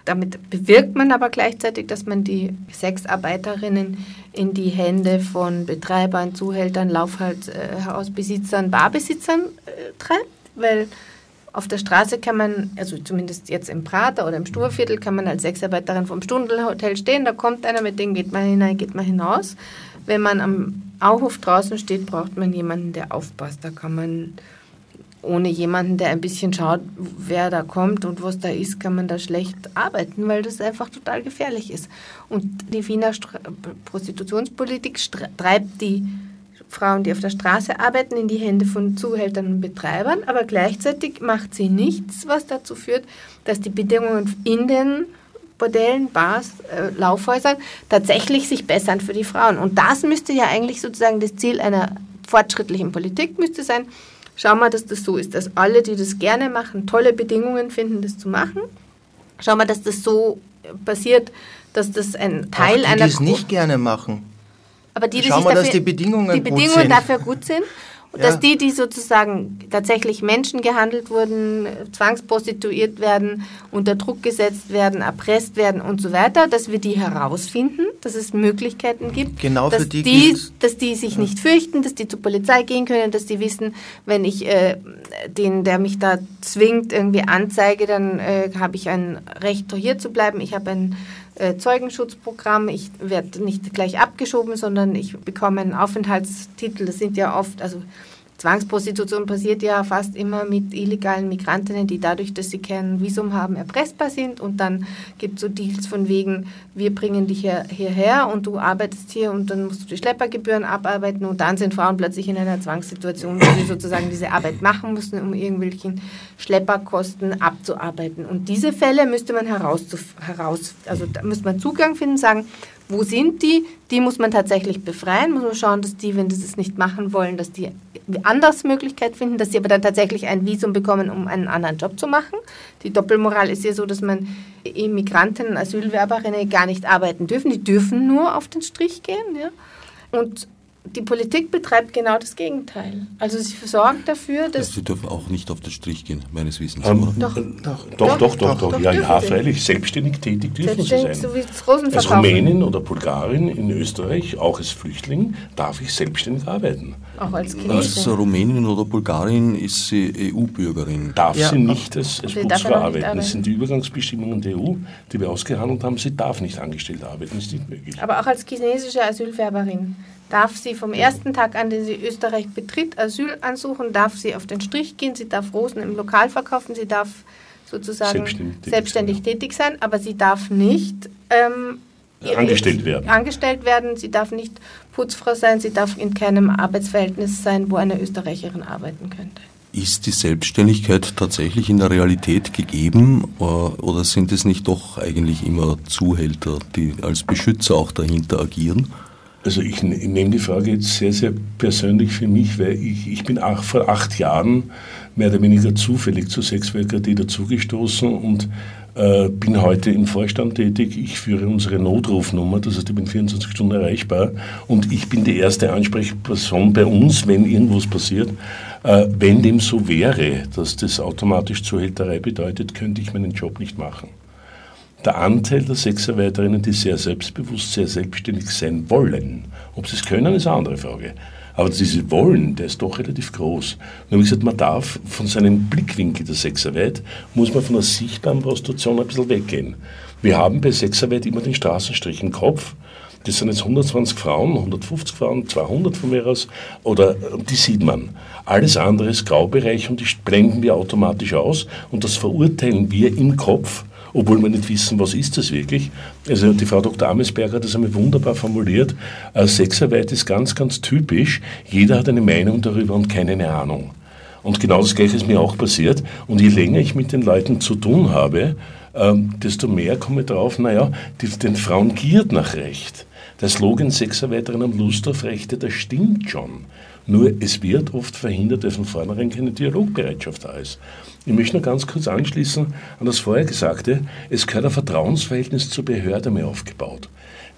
Damit bewirkt man aber gleichzeitig, dass man die Sexarbeiterinnen in die Hände von Betreibern, Zuhältern, Laufhausbesitzern, Barbesitzern äh, treibt, weil auf der Straße kann man, also zumindest jetzt im Prater oder im Sturviertel, kann man als Sexarbeiterin vom Stundelhotel stehen. Da kommt einer, mit dem geht man hinein, geht man hinaus. Wenn man am Auhof draußen steht, braucht man jemanden, der aufpasst. Da kann man ohne jemanden, der ein bisschen schaut, wer da kommt und was da ist, kann man da schlecht arbeiten, weil das einfach total gefährlich ist. Und die Wiener Prostitutionspolitik treibt die Frauen, die auf der Straße arbeiten, in die Hände von Zuhältern und Betreibern, aber gleichzeitig macht sie nichts, was dazu führt, dass die Bedingungen in den Bordellen, Bars, äh, Laufhäusern tatsächlich sich bessern für die Frauen. Und das müsste ja eigentlich sozusagen das Ziel einer fortschrittlichen Politik müsste sein. Schau mal, dass das so ist, dass alle, die das gerne machen, tolle Bedingungen finden, das zu machen. Schau mal, dass das so passiert, dass das ein Teil Auch die, einer... Die es nicht gerne machen. Aber die, die Schau mal, dafür, dass die Bedingungen, die Bedingungen dafür gut sind. Und ja. dass die, die sozusagen tatsächlich Menschen gehandelt wurden, zwangsprostituiert werden, unter Druck gesetzt werden, erpresst werden und so weiter, dass wir die herausfinden, dass es Möglichkeiten gibt, genau dass, die, die dass die sich nicht fürchten, dass die zur Polizei gehen können, dass die wissen, wenn ich äh, den, der mich da zwingt, irgendwie anzeige, dann äh, habe ich ein Recht, hier zu bleiben. Ich habe ein äh, Zeugenschutzprogramm. Ich werde nicht gleich abgeschoben, sondern ich bekomme einen Aufenthaltstitel. Das sind ja oft, also Zwangsprostitution passiert ja fast immer mit illegalen Migrantinnen, die dadurch, dass sie kein Visum haben, erpressbar sind. Und dann gibt es so Deals von wegen, wir bringen dich hier, hierher und du arbeitest hier und dann musst du die Schleppergebühren abarbeiten. Und dann sind Frauen plötzlich in einer Zwangssituation, wo sie sozusagen diese Arbeit machen müssen, um irgendwelchen Schlepperkosten abzuarbeiten. Und diese Fälle müsste man heraus, heraus also da müsste man Zugang finden, sagen, wo sind die? Die muss man tatsächlich befreien, muss man schauen, dass die, wenn sie es nicht machen wollen, dass die anders Möglichkeit finden, dass sie aber dann tatsächlich ein Visum bekommen, um einen anderen Job zu machen. Die Doppelmoral ist ja so, dass man Immigranten, Asylwerberinnen gar nicht arbeiten dürfen. Die dürfen nur auf den Strich gehen. Ja? Und die Politik betreibt genau das Gegenteil. Also sie sorgt dafür, dass... Sie dürfen auch nicht auf den Strich gehen, meines Wissens. Ähm, doch. Doch, doch, doch, doch, doch, Ja, ja, freilich. Selbstständig tätig dürfen Selbstständig, sie sein. So wie als Rumänin oder Bulgarin in Österreich, auch als Flüchtling, darf ich selbstständig arbeiten. Auch als Chinesin. Als Rumänin oder Bulgarin ist sie EU-Bürgerin. Darf ja. sie nicht als, als Putzfrau arbeiten. Das sind die Übergangsbestimmungen der EU, die wir ausgehandelt haben. Sie darf nicht angestellt arbeiten, ist nicht möglich. Aber auch als chinesische Asylwerberin darf sie vom ersten Tag an, den sie Österreich betritt, Asyl ansuchen, darf sie auf den Strich gehen, sie darf Rosen im Lokal verkaufen, sie darf sozusagen selbstständig, selbstständig tätig, sein, aber sie darf nicht ähm, angestellt werden. Angestellt werden, sie darf nicht Putzfrau sein, sie darf in keinem Arbeitsverhältnis sein, wo eine Österreicherin arbeiten könnte. Ist die Selbstständigkeit tatsächlich in der Realität gegeben äh, oder sind es nicht doch eigentlich immer Zuhälter, die als Beschützer auch dahinter agieren? Also ich, ne-, nehme die Frage jetzt sehr, sehr persönlich für mich, weil ich, ich bin auch vor acht Jahren mehr oder weniger zufällig zur Sexworker.de dazugestoßen und äh, bin heute im Vorstand tätig. Ich führe unsere Notrufnummer, das heißt, ich bin 24 Stunden erreichbar und ich bin die erste Ansprechperson bei uns, wenn irgendwas passiert. Äh, wenn dem so wäre, dass das automatisch Zuhälterei bedeutet, könnte ich meinen Job nicht machen. Der Anteil der Sexarbeiterinnen, die sehr selbstbewusst, sehr selbstständig sein wollen, ob sie es können, ist eine andere Frage. Aber diese Wollen, der ist doch relativ groß. Ich gesagt, man darf von seinem Blickwinkel der Sexarbeit, muss man von der sichtbaren Prostitution ein bisschen weggehen. Wir haben bei Sexarbeit immer den Straßenstrich im Kopf. Das sind jetzt 120 Frauen, 150 Frauen, 200 von mir aus, oder die sieht man. Alles andere ist Graubereich und die blenden wir automatisch aus und das verurteilen wir im Kopf obwohl wir nicht wissen, was ist das wirklich. Also die Frau Dr. Amesberger hat das einmal wunderbar formuliert. Äh, Sexarbeit ist ganz, ganz typisch. Jeder hat eine Meinung darüber und keine Ahnung. Und genau das Gleiche ist mir auch passiert. Und je länger ich mit den Leuten zu tun habe, ähm, desto mehr komme ich drauf, naja, den Frauen giert nach Recht. Der Slogan Sexarbeiterinnen haben Lust auf Rechte, das stimmt schon. Nur es wird oft verhindert, weil von vornherein keine Dialogbereitschaft da ist. Ich möchte nur ganz kurz anschließen an das vorher Gesagte. Es gehört ein Vertrauensverhältnis zur Behörde mehr aufgebaut.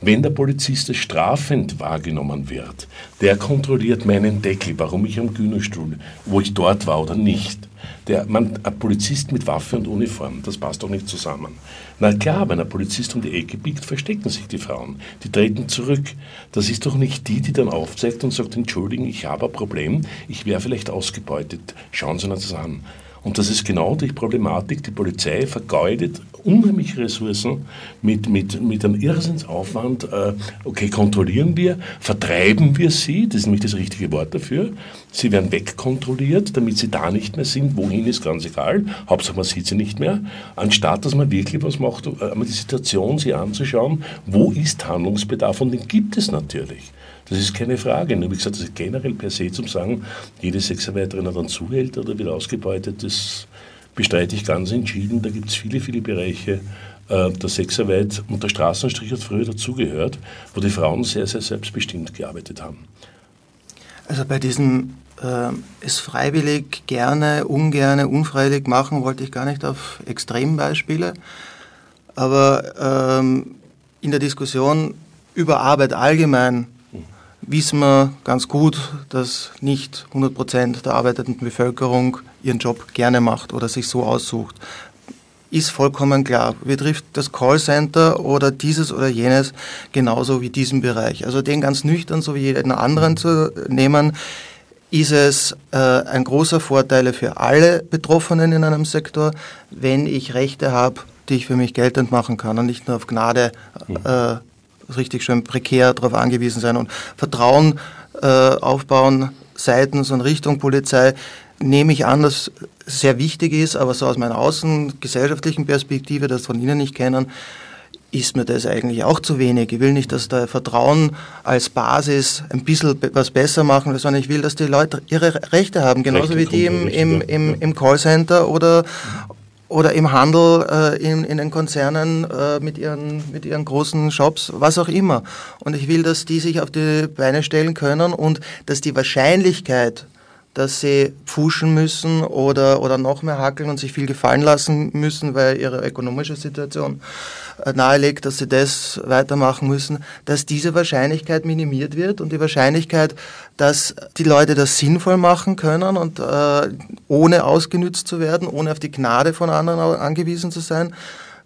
Wenn der Polizist strafend wahrgenommen wird, der kontrolliert meinen Deckel, warum ich am Gynostuhl, wo ich dort war oder nicht. Der, man, ein Polizist mit Waffe und Uniform, das passt doch nicht zusammen. Na klar, wenn ein Polizist um die Ecke biegt, verstecken sich die Frauen. Die treten zurück. Das ist doch nicht die, die dann aufzeigt und sagt, entschuldigen, ich habe ein Problem, ich wäre vielleicht ausgebeutet. Schauen Sie uns das an. Und das ist genau die Problematik. Die Polizei vergeudet unheimliche Ressourcen mit, mit, mit einem Irrsinnsaufwand. Äh, okay, kontrollieren wir, vertreiben wir sie, das ist nämlich das richtige Wort dafür. Sie werden wegkontrolliert, damit sie da nicht mehr sind. Wohin ist ganz egal. Hauptsache man sieht sie nicht mehr. Anstatt dass man wirklich was macht, äh, einmal die Situation sich anzuschauen, wo ist Handlungsbedarf und den gibt es natürlich. Das ist keine Frage. Nur wie gesagt, das ist generell per se zum Sagen, jede Sexarbeiterin hat einen Zuhälter oder wird ausgebeutet, das bestreite ich ganz entschieden. Da gibt es viele, viele Bereiche äh, der Sexarbeit und der Straßenstrich hat früher dazugehört, wo die Frauen sehr, sehr selbstbestimmt gearbeitet haben. Also bei diesem äh, es freiwillig, gerne, ungerne, unfreiwillig machen, wollte ich gar nicht auf Extrembeispiele. Aber ähm, in der Diskussion über Arbeit allgemein wissen wir ganz gut, dass nicht 100 Prozent der arbeitenden Bevölkerung ihren Job gerne macht oder sich so aussucht. Ist vollkommen klar. Betrifft das Callcenter oder dieses oder jenes genauso wie diesen Bereich. Also den ganz nüchtern, so wie jeden anderen zu nehmen, ist es äh, ein großer Vorteil für alle Betroffenen in einem Sektor, wenn ich Rechte habe, die ich für mich geltend machen kann und nicht nur auf Gnade äh, richtig schön prekär darauf angewiesen sein und Vertrauen äh, aufbauen seitens und Richtung Polizei nehme ich an, dass sehr wichtig ist, aber so aus meiner außengesellschaftlichen Perspektive, das von Ihnen nicht kennen, ist mir das eigentlich auch zu wenig. Ich will nicht, dass da Vertrauen als Basis ein bisschen was besser machen, sondern ich will, dass die Leute ihre Rechte haben, genauso Rechte wie die im, im, im, im Callcenter oder, oder im Handel, äh, in, in den Konzernen äh, mit, ihren, mit ihren großen Shops, was auch immer. Und ich will, dass die sich auf die Beine stellen können und dass die Wahrscheinlichkeit, dass sie pfuschen müssen oder, oder noch mehr hackeln und sich viel gefallen lassen müssen, weil ihre ökonomische Situation äh, nahelegt, dass sie das weitermachen müssen, dass diese Wahrscheinlichkeit minimiert wird und die Wahrscheinlichkeit, dass die Leute das sinnvoll machen können und äh, ohne ausgenützt zu werden, ohne auf die Gnade von anderen angewiesen zu sein,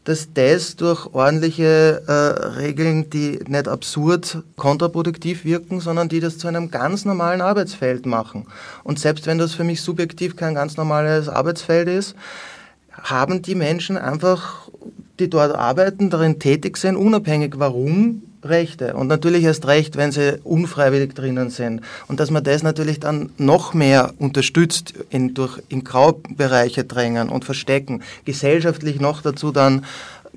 dass das durch ordentliche äh, Regeln, die nicht absurd kontraproduktiv wirken, sondern die das zu einem ganz normalen Arbeitsfeld machen. Und selbst wenn das für mich subjektiv kein ganz normales Arbeitsfeld ist, haben die Menschen einfach, die dort arbeiten, darin tätig sind, unabhängig warum Rechte. Und natürlich erst recht, wenn sie unfreiwillig drinnen sind. Und dass man das natürlich dann noch mehr unterstützt, in, durch, in Graubereiche drängen und verstecken, gesellschaftlich noch dazu dann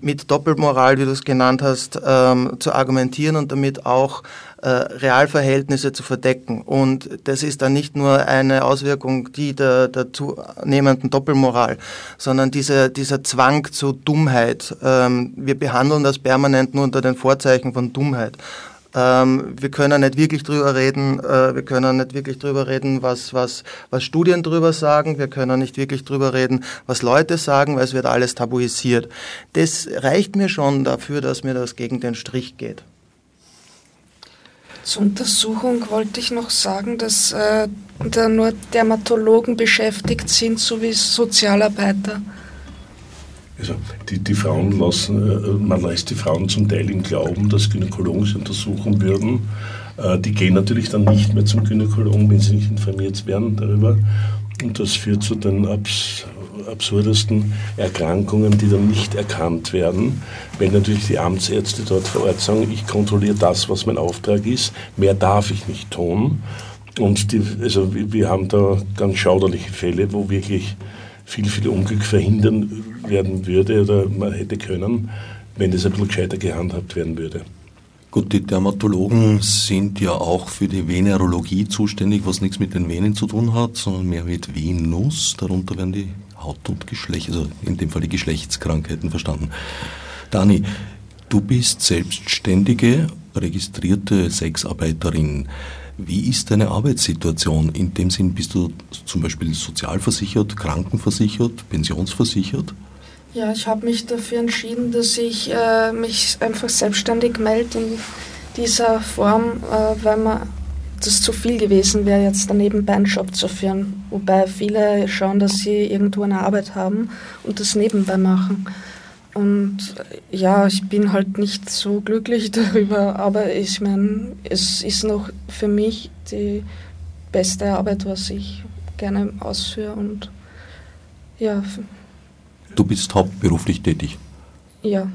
mit Doppelmoral, wie du es genannt hast, ähm, zu argumentieren und damit auch äh, Realverhältnisse zu verdecken. Und das ist dann nicht nur eine Auswirkung die der, der zunehmenden Doppelmoral, sondern diese, dieser Zwang zu Dummheit. Ähm, wir behandeln das permanent nur unter den Vorzeichen von Dummheit. Ähm, wir können nicht wirklich drüber reden, äh, wir können nicht wirklich drüber reden, was, was, was Studien drüber sagen, wir können nicht wirklich drüber reden, was Leute sagen, weil es wird alles tabuisiert. Das reicht mir schon dafür, dass mir das gegen den Strich geht. Zur Untersuchung wollte ich noch sagen, dass äh, da nur Dermatologen beschäftigt sind, sowie Sozialarbeiter. Also die, die Frauen lassen, äh, man lässt die Frauen zum Teil im Glauben, dass Gynäkologen sie untersuchen würden. Äh, die gehen natürlich dann nicht mehr zum Gynäkologen, wenn sie nicht informiert werden darüber. Und das führt zu den abs absurdesten Erkrankungen, die dann nicht erkannt werden, wenn natürlich die Amtsärzte dort vor Ort sagen, ich kontrolliere das, was mein Auftrag ist, mehr darf ich nicht tun. Und die, also wir haben da ganz schauderliche Fälle, wo wirklich viel, viel Unglück verhindern werden würde oder man hätte können, wenn das ein bisschen gescheiter gehandhabt werden würde. Gut, die Dermatologen sind ja auch für die Venerologie zuständig, was nichts mit den Venen zu tun hat, sondern mehr mit Venus. Darunter werden die Haut- und Geschlecht, also in dem Fall die Geschlechtskrankheiten verstanden. Dani, du bist selbstständige, registrierte Sexarbeiterin. Wie ist deine Arbeitssituation? In dem Sinn bist du zum Beispiel sozialversichert, krankenversichert, pensionsversichert? Ja, ich habe mich dafür entschieden, dass ich äh, mich einfach selbstständig melde in dieser Form, äh, weil man das zu viel gewesen wäre, jetzt daneben einen Job zu führen. Wobei viele schauen, dass sie irgendwo eine Arbeit haben und das nebenbei machen. Und ja, ich bin halt nicht so glücklich darüber, aber ich meine, es ist noch für mich die beste Arbeit, was ich gerne ausführe und ja. Du bist hauptberuflich tätig? Ja.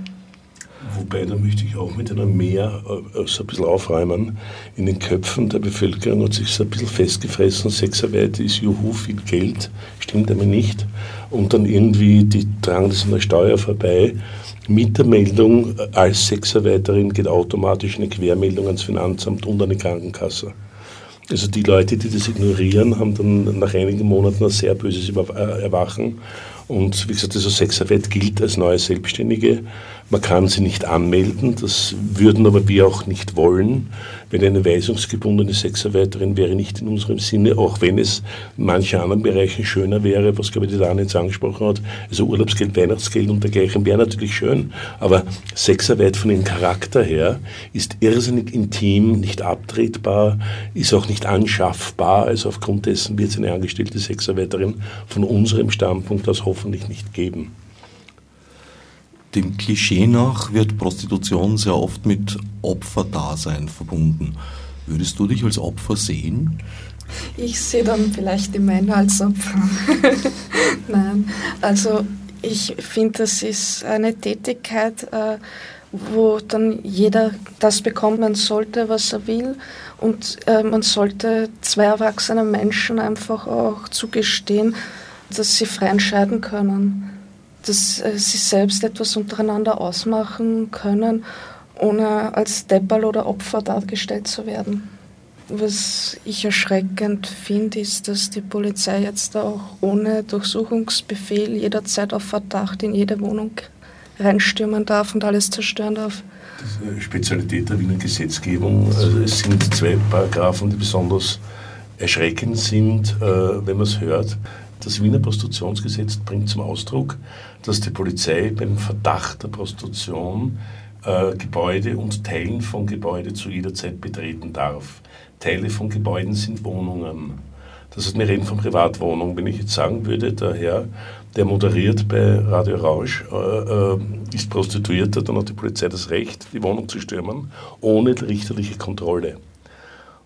Wobei, da möchte ich auch mit einer Mehr äh, so ein bisschen aufräumen. In den Köpfen der Bevölkerung hat sich so ein bisschen festgefressen, Sexarbeit ist juhu, viel Geld, stimmt aber nicht. Und dann irgendwie, die tragen das an der Steuer vorbei. Mit der Meldung äh, als Sexarbeiterin geht automatisch eine Quermeldung ans Finanzamt und an die Krankenkasse. Also die Leute, die das ignorieren, haben dann nach einigen Monaten ein sehr böses äh, Erwachen. Und wie gesagt, also Sexarbeit gilt als neue Selbstständige. Man kann sie nicht anmelden, das würden aber wir auch nicht wollen. Wenn eine weisungsgebundene Sexarbeiterin wäre nicht in unserem Sinne, auch wenn es in manchen anderen Bereichen schöner wäre, was glaube ich die Dani jetzt angesprochen hat. Also Urlaubsgeld, Weihnachtsgeld und dergleichen wäre natürlich schön, aber Sexarbeit von ihrem Charakter her ist irrsinnig intim, nicht abtretbar, ist auch nicht anschaffbar. Also aufgrund dessen wird es eine angestellte Sexarbeiterin von unserem Standpunkt aus hoffentlich nicht geben. Dem Klischee nach wird Prostitution sehr oft mit Opferdasein verbunden. Würdest du dich als Opfer sehen? Ich sehe dann vielleicht die Männer als Opfer. Nein, also ich finde, das ist eine Tätigkeit, äh, wo dann jeder das bekommen sollte, was er will. Und äh, man sollte zwei erwachsene Menschen einfach auch zugestehen, dass sie frei entscheiden können dass äh, sie selbst etwas untereinander ausmachen können, ohne als Deppel oder Opfer dargestellt zu werden. Was ich erschreckend finde, ist, dass die Polizei jetzt auch ohne Durchsuchungsbefehl jederzeit auf Verdacht in jede Wohnung reinstürmen darf und alles zerstören darf. Das ist eine Spezialität der Wiener Gesetzgebung. Also es sind zwei Paragraphen, die besonders erschreckend sind, äh, wenn man es hört. Das Wiener Prostitutionsgesetz bringt zum Ausdruck, dass die Polizei beim Verdacht der Prostitution äh, Gebäude und Teilen von Gebäuden zu jeder Zeit betreten darf. Teile von Gebäuden sind Wohnungen. Das heißt, wir reden von Privatwohnungen. Wenn ich jetzt sagen würde, der Herr, der moderiert bei Radio Rausch, äh, äh, ist Prostituierter, dann hat die Polizei das Recht, die Wohnung zu stürmen, ohne richterliche Kontrolle.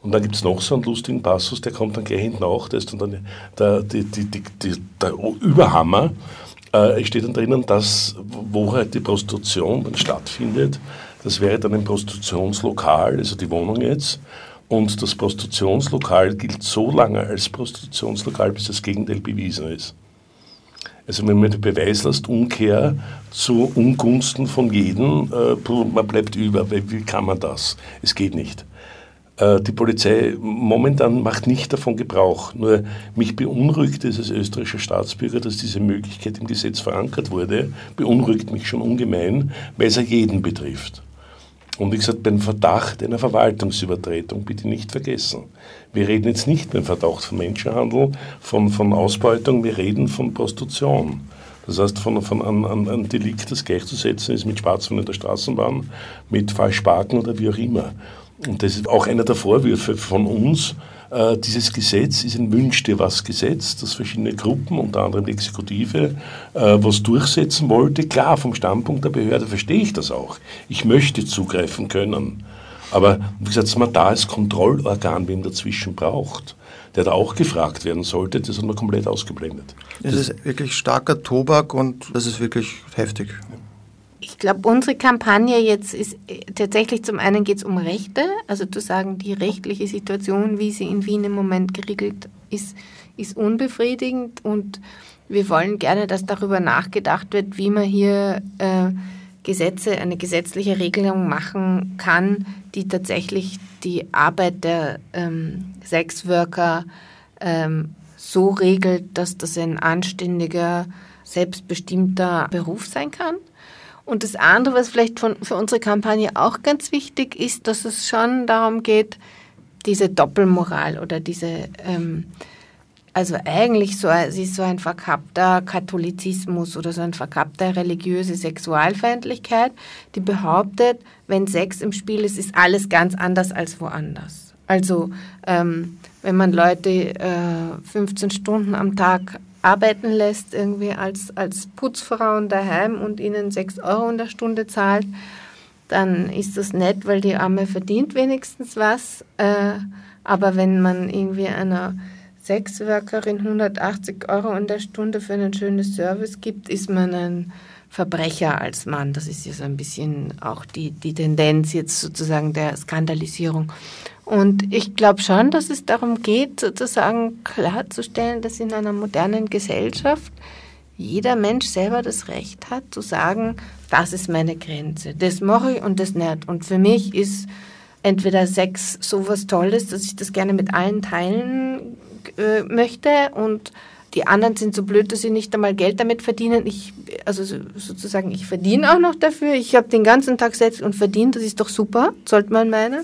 Und dann gibt es noch so einen lustigen Passus, der kommt dann gleich hinten auch, der ist dann der, der, die, die, die, der Überhammer. Äh, steht dann drinnen, dass, wo halt die Prostitution dann stattfindet, Das wäre dann ein Prostitutionslokal, also die Wohnung jetzt. Und das Prostitutionslokal gilt so lange als Prostitutionslokal, bis das Gegenteil bewiesen ist. Also wenn man die Beweislastumkehr zu Ungunsten von jedem, äh, man bleibt über, wie kann man das? Es geht nicht. Äh, die Polizei momentan macht nicht davon Gebrauch. Nur mich beunruhigt es als österreichischer Staatsbürger, dass diese Möglichkeit im Gesetz verankert wurde, beunruhigt mich schon ungemein, weil es ja jeden betrifft. Und wie gesagt, beim Verdacht einer Verwaltungsübertretung bitte nicht vergessen. Wir reden jetzt nicht beim Verdacht von Menschenhandel, von, von Ausbeutung, wir reden von Prostitution. Das heißt, von, von einem, einem Delikt, das gleichzusetzen ist mit Schwarzfahren in der Straßenbahn, mit Falschparken oder wie auch immer. Und das ist auch einer der Vorwürfe von uns. Äh, dieses Gesetz ist ein Wünsch dir was Gesetz, das verschiedene Gruppen, unter anderem die Exekutive, äh, was durchsetzen wollte. Klar, vom Standpunkt der Behörde verstehe ich das auch. Ich möchte zugreifen können. Aber wie gesagt, dass man da als Kontrollorgan wen dazwischen braucht, der da auch gefragt werden sollte, das hat man komplett ausgeblendet. Es ist wirklich starker Tobak und das ist wirklich heftig. Ich glaube, unsere Kampagne jetzt ist äh, tatsächlich zum einen geht es um Rechte, also zu sagen, die rechtliche Situation, wie sie in Wien im Moment geregelt ist, ist unbefriedigend und wir wollen gerne, dass darüber nachgedacht wird, wie man hier äh, Gesetze, eine gesetzliche Regelung machen kann, die tatsächlich die Arbeit der ähm, Sexworker ähm, so regelt, dass das ein anständiger, selbstbestimmter Beruf sein kann. Und das andere, was vielleicht von, für unsere Kampagne auch ganz wichtig ist, dass es schon darum geht, diese Doppelmoral oder diese, ähm, also eigentlich so, es ist so ein verkappter Katholizismus oder so ein verkappter religiöse Sexualfeindlichkeit, die behauptet, wenn Sex im Spiel ist, ist alles ganz anders als woanders. Also ähm, wenn man Leute äh, 15 Stunden am Tag arbeiten lässt, irgendwie als, als Putzfrauen daheim und ihnen 6 Euro in der Stunde zahlt, dann ist das nett, weil die Arme verdient wenigstens was. Äh, aber wenn man irgendwie einer Sexworkerin 180 Euro in der Stunde für einen schönen Service gibt, ist man ein Verbrecher als Mann. Das ist ja so ein bisschen auch die, die Tendenz jetzt sozusagen der Skandalisierung. Und ich glaube schon, dass es darum geht, sozusagen klarzustellen, dass in einer modernen Gesellschaft jeder Mensch selber das Recht hat, zu sagen, das ist meine Grenze, das mache ich und das nicht. Und für mich ist entweder Sex so was Tolles, dass ich das gerne mit allen teilen äh, möchte und die anderen sind so blöd, dass sie nicht einmal Geld damit verdienen. Ich, also sozusagen, ich verdiene auch noch dafür. Ich habe den ganzen Tag Sex und verdient, das ist doch super, sollte man meinen.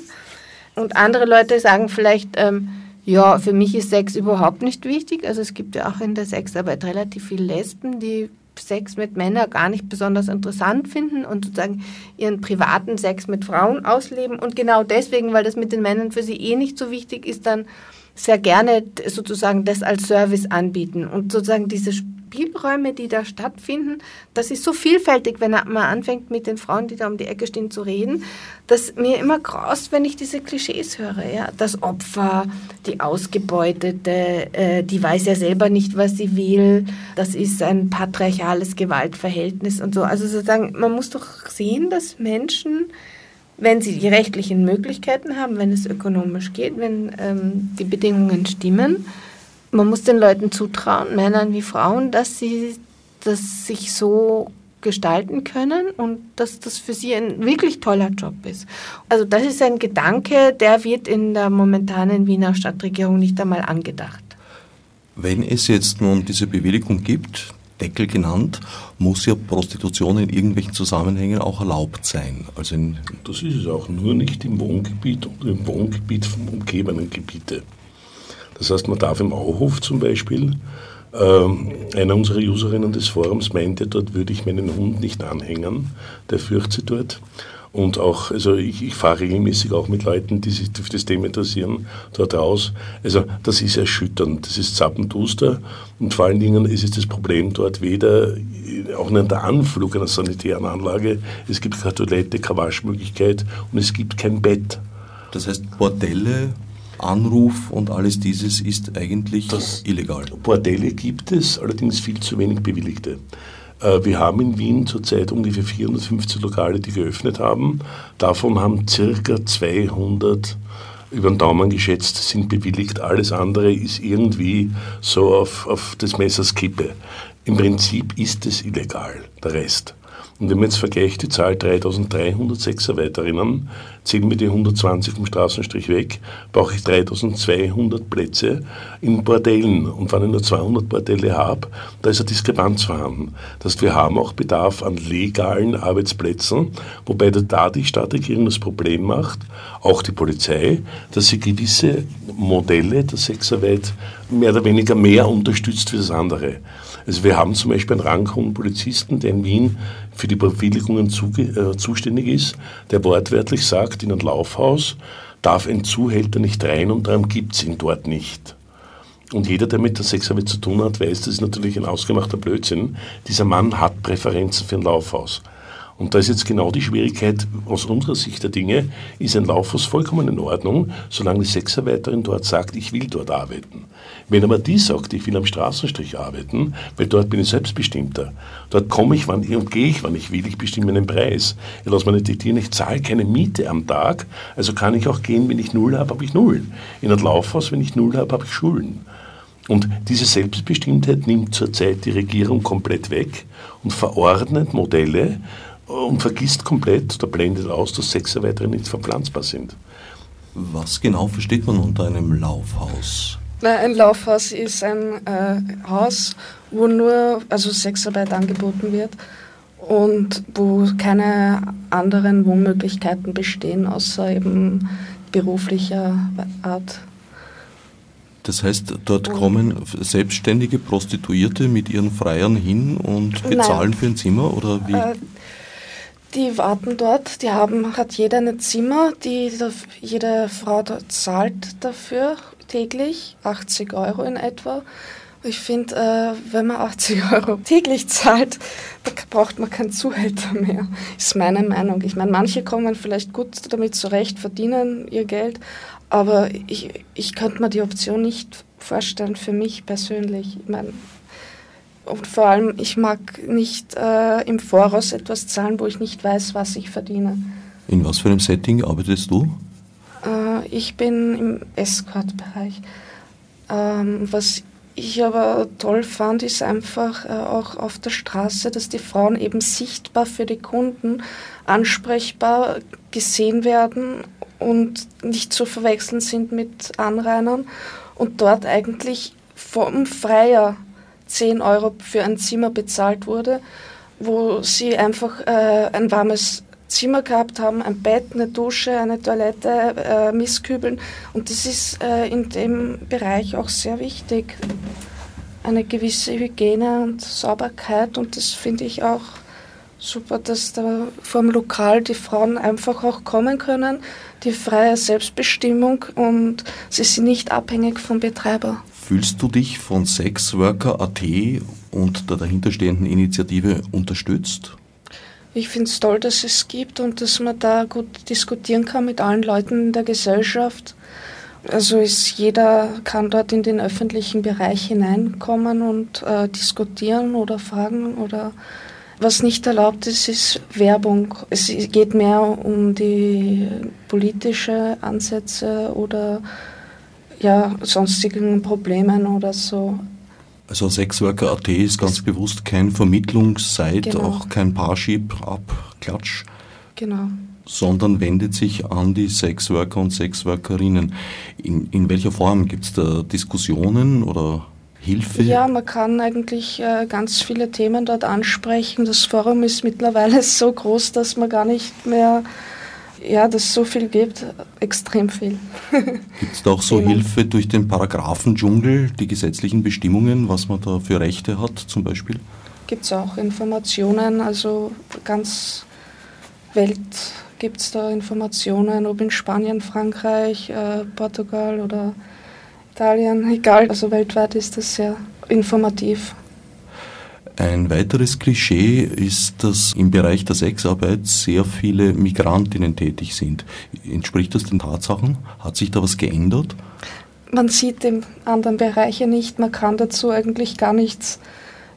Und andere Leute sagen vielleicht, ähm, ja, für mich ist Sex überhaupt nicht wichtig. Also es gibt ja auch in der Sexarbeit relativ viele Lesben, die Sex mit Männern gar nicht besonders interessant finden und sozusagen ihren privaten Sex mit Frauen ausleben. Und genau deswegen, weil das mit den Männern für sie eh nicht so wichtig ist, dann sehr gerne sozusagen das als Service anbieten. Und sozusagen diese Spielräume, die da stattfinden, das ist so vielfältig, wenn man anfängt mit den Frauen, die da um die Ecke stehen, zu reden, dass mir immer graust, wenn ich diese Klischees höre. Ja? Das Opfer, die Ausgebeutete, äh, die weiß ja selber nicht, was sie will. Das ist ein patriarchales Gewaltverhältnis und so. Also sozusagen, man muss doch sehen, dass Menschen wenn sie die rechtlichen Möglichkeiten haben, wenn es ökonomisch geht, wenn ähm, die Bedingungen stimmen. Man muss den Leuten zutrauen, Männern wie Frauen, dass sie das sich so gestalten können und dass das für sie ein wirklich toller Job ist. Also das ist ein Gedanke, der wird in der momentanen Wiener Stadtregierung nicht einmal angedacht. Wenn es jetzt nun diese Bewilligung gibt, Deckel genannt, muss ja Prostitution in irgendwelchen Zusammenhängen auch erlaubt sein. Also das ist es auch, nur nicht im Wohngebiet oder im Wohngebiet von umgebenden Gebiete. Das heißt, man darf im Auhof zum Beispiel, äh, einer unserer Userinnen des Forums meinte, dort würde ich meinen Hund nicht anhängen, der fürchtet dort. Und auch, also ich, ich fahre regelmäßig auch mit Leuten, die sich für das Thema interessieren, dort raus. Also das ist erschütternd, das ist zappenduster und vor allen Dingen ist es das Problem dort weder, auch nicht der Anflug einer sanitären Anlage, es gibt keine Toilette, keine Waschmöglichkeit und es gibt kein Bett. Das heißt, Bordelle, Anruf und alles dieses ist eigentlich das illegal. Bordelle gibt es, allerdings viel zu wenig Bewilligte. Äh, wir haben in Wien zurzeit ungefähr 450 Lokale, die geöffnet haben. Davon haben circa 200 über den Daumen geschätzt sind bewilligt. Alles andere ist irgendwie so auf, auf des Messers Kippe. Im Prinzip ist es illegal, der Rest. Und wenn man jetzt vergleicht die Zahl 3300 Sexarbeiterinnen, zählen wir die 120 vom Straßenstrich weg, brauche ich 3200 Plätze in Bordellen. Und wenn ich nur 200 Bordelle habe, da ist eine Diskrepanz vorhanden. Das heißt, wir haben auch Bedarf an legalen Arbeitsplätzen, wobei da die Stadtregierung das Problem macht, auch die Polizei, dass sie gewisse Modelle der Sexarbeit mehr oder weniger mehr unterstützt wie das andere. Also wir haben zum Beispiel einen ranghohen Polizisten, der in Wien für die Bewilligungen äh, zuständig ist, der wortwörtlich sagt, in ein Laufhaus darf ein Zuhälter nicht rein und darum gibt es ihn dort nicht. Und jeder, der mit der Sexarbeit zu tun hat, weiß, das ist natürlich ein ausgemachter Blödsinn. Dieser Mann hat Präferenzen für ein Laufhaus. Und da ist jetzt genau die Schwierigkeit aus unserer Sicht der Dinge, ist ein Laufhaus vollkommen in Ordnung, solange die Sexarbeiterin dort sagt, ich will dort arbeiten. Wenn aber die sagt, ich will am Straßenstrich arbeiten, weil dort bin ich selbstbestimmter, dort komme ich wann, und gehe ich, wann ich will, ich bestimme den Preis. Ich lasse meine diktieren, ich zahle keine Miete am Tag, also kann ich auch gehen, wenn ich null habe, habe ich null. In ein Laufhaus, wenn ich null habe, habe ich Schulden. Und diese Selbstbestimmtheit nimmt zurzeit die Regierung komplett weg und verordnet Modelle, und vergisst komplett oder blendet aus, dass Sexarbeiter nicht verpflanzbar sind. Was genau versteht man unter einem Laufhaus? Ein Laufhaus ist ein äh, Haus, wo nur also Sexarbeit angeboten wird und wo keine anderen Wohnmöglichkeiten bestehen, außer eben beruflicher Art. Das heißt, dort kommen selbstständige Prostituierte mit ihren Freiern hin und bezahlen Nein. für ein Zimmer oder wie? Äh, die warten dort, die haben, hat jeder ein Zimmer, die, jede Frau dort zahlt dafür täglich, 80 Euro in etwa. Ich finde, äh, wenn man 80 Euro täglich zahlt, da braucht man keinen Zuhälter mehr, ist meine Meinung. Ich meine, manche kommen vielleicht gut damit zurecht, verdienen ihr Geld, aber ich, ich könnte mir die Option nicht vorstellen für mich persönlich. Ich meine, und vor allem, ich mag nicht äh, im Voraus etwas zahlen, wo ich nicht weiß, was ich verdiene. In was für einem Setting arbeitest du? Äh, ich bin im Escort-Bereich. Ähm, was ich aber toll fand, ist einfach äh, auch auf der Straße, dass die Frauen eben sichtbar für die Kunden ansprechbar gesehen werden und nicht zu verwechseln sind mit Anrainern und dort eigentlich vom Freier 10 Euro für ein Zimmer bezahlt wurde, wo sie einfach äh, ein warmes Zimmer gehabt haben, ein Bett, eine Dusche, eine Toilette, äh, Mistkübeln. Und das ist äh, in dem Bereich auch sehr wichtig. Eine gewisse Hygiene und Sauberkeit. Und das finde ich auch super, dass da vom Lokal die Frauen einfach auch kommen können, die freie Selbstbestimmung und sie sind nicht abhängig vom Betreiber. Fühlst du dich von Sexworker.at und der dahinterstehenden Initiative unterstützt? Ich finde es toll, dass es gibt und dass man da gut diskutieren kann mit allen Leuten in der Gesellschaft. Also ist jeder kann dort in den öffentlichen Bereich hineinkommen und äh, diskutieren oder fragen oder was nicht erlaubt ist, ist Werbung. Es geht mehr um die politische Ansätze oder ja, sonstigen Problemen oder so. Also Sexworker.at ist ganz bewusst kein Vermittlungsseite, genau. auch kein Parship, Abklatsch. Genau. Sondern wendet sich an die Sexworker und Sexworkerinnen. In, in welcher Form gibt es da Diskussionen oder Hilfe? Ja, man kann eigentlich äh, ganz viele Themen dort ansprechen. Das Forum ist mittlerweile so groß, dass man gar nicht mehr ja, dass es so viel gibt, extrem viel. Gibt es da auch so Themen. Hilfe durch den Paragraphendschungel, die gesetzlichen Bestimmungen, was man da für Rechte hat zum Beispiel? Gibt es auch Informationen, also ganz Welt gibt es da Informationen, ob in Spanien, Frankreich, äh, Portugal oder Italien, egal, also weltweit ist das sehr informativ. Ein weiteres Klischee ist, dass im Bereich der Sexarbeit sehr viele Migrantinnen tätig sind. Entspricht das den Tatsachen? Hat sich da was geändert? Man sieht die anderen Bereiche nicht, man kann dazu eigentlich gar nichts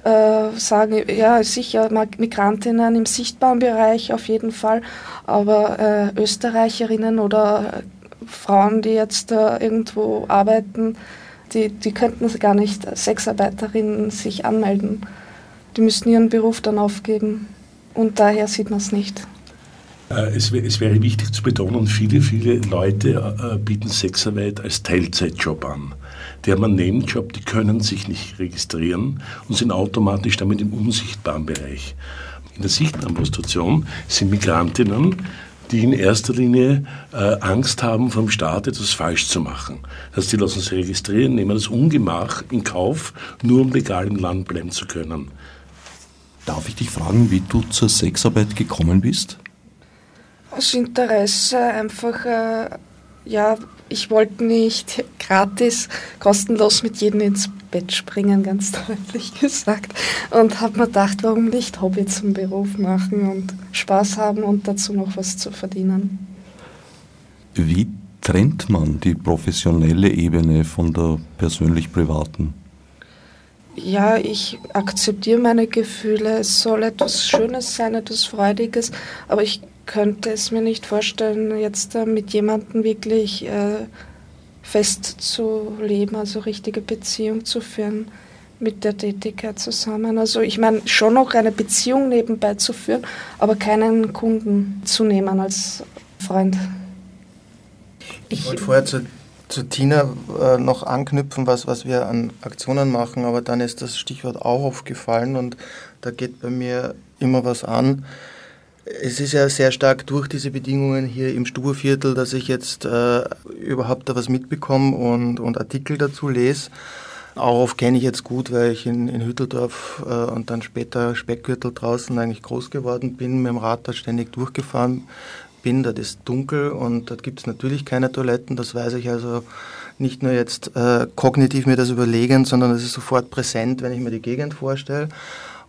äh, sagen, ja sicher Migrantinnen im sichtbaren Bereich auf jeden Fall, aber äh, Österreicherinnen oder Frauen, die jetzt äh, irgendwo arbeiten, die, die könnten gar nicht Sexarbeiterinnen sich anmelden. Die müssten ihren Beruf dann aufgeben. Und daher sieht man es nicht. Äh, es, es, wäre wichtig zu betonen, viele, viele Leute äh, bieten Sexarbeit als Teilzeitjob an. Die haben einen Nebenjob, die können sich nicht registrieren und sind automatisch damit im unsichtbaren Bereich. In der sichtbaren Prostitution sind Migrantinnen, die in erster Linie äh, Angst haben, vom Staat etwas falsch zu machen. Das heißt, die lassen sich registrieren, nehmen das Ungemach in Kauf, nur um legal im Land bleiben zu können. Darf ich dich fragen, wie du zur Sexarbeit gekommen bist? Aus Interesse einfach, äh, ja, ich wollte nicht gratis, kostenlos mit jedem ins Bett springen, ganz deutlich gesagt. Und habe mir gedacht, warum nicht Hobby zum Beruf machen und Spaß haben und dazu noch was zu verdienen. Wie trennt man die professionelle Ebene von der persönlich-privaten? Ja, ich akzeptiere meine Gefühle. Es soll etwas Schönes sein, etwas Freudiges, aber ich könnte es mir nicht vorstellen, jetzt äh, mit jemandem wirklich äh, fest also richtige Beziehung zu führen mit der Tätigkeit zusammen. Also ich meine schon noch eine Beziehung nebenbei zu führen, aber keinen Kunden zu nehmen als Freund. Ich wollte vorher zu zu Tina äh, noch anknüpfen, was, was wir an Aktionen machen, aber dann ist das Stichwort auch aufgefallen und da geht bei mir immer was an. Es ist ja sehr stark durch diese Bedingungen hier im Stuberviertel, dass ich jetzt äh, überhaupt da was mitbekomme und, und Artikel dazu lese. Auch kenne ich jetzt gut, weil ich in, in Hütteldorf äh, und dann später Speckgürtel draußen eigentlich groß geworden bin, mit dem Rad da ständig durchgefahren bin, dort ist dunkel und dort gibt es natürlich keine Toiletten. Das weiß ich also nicht nur jetzt äh, kognitiv mir das überlegen, sondern es ist sofort präsent, wenn ich mir die Gegend vorstelle.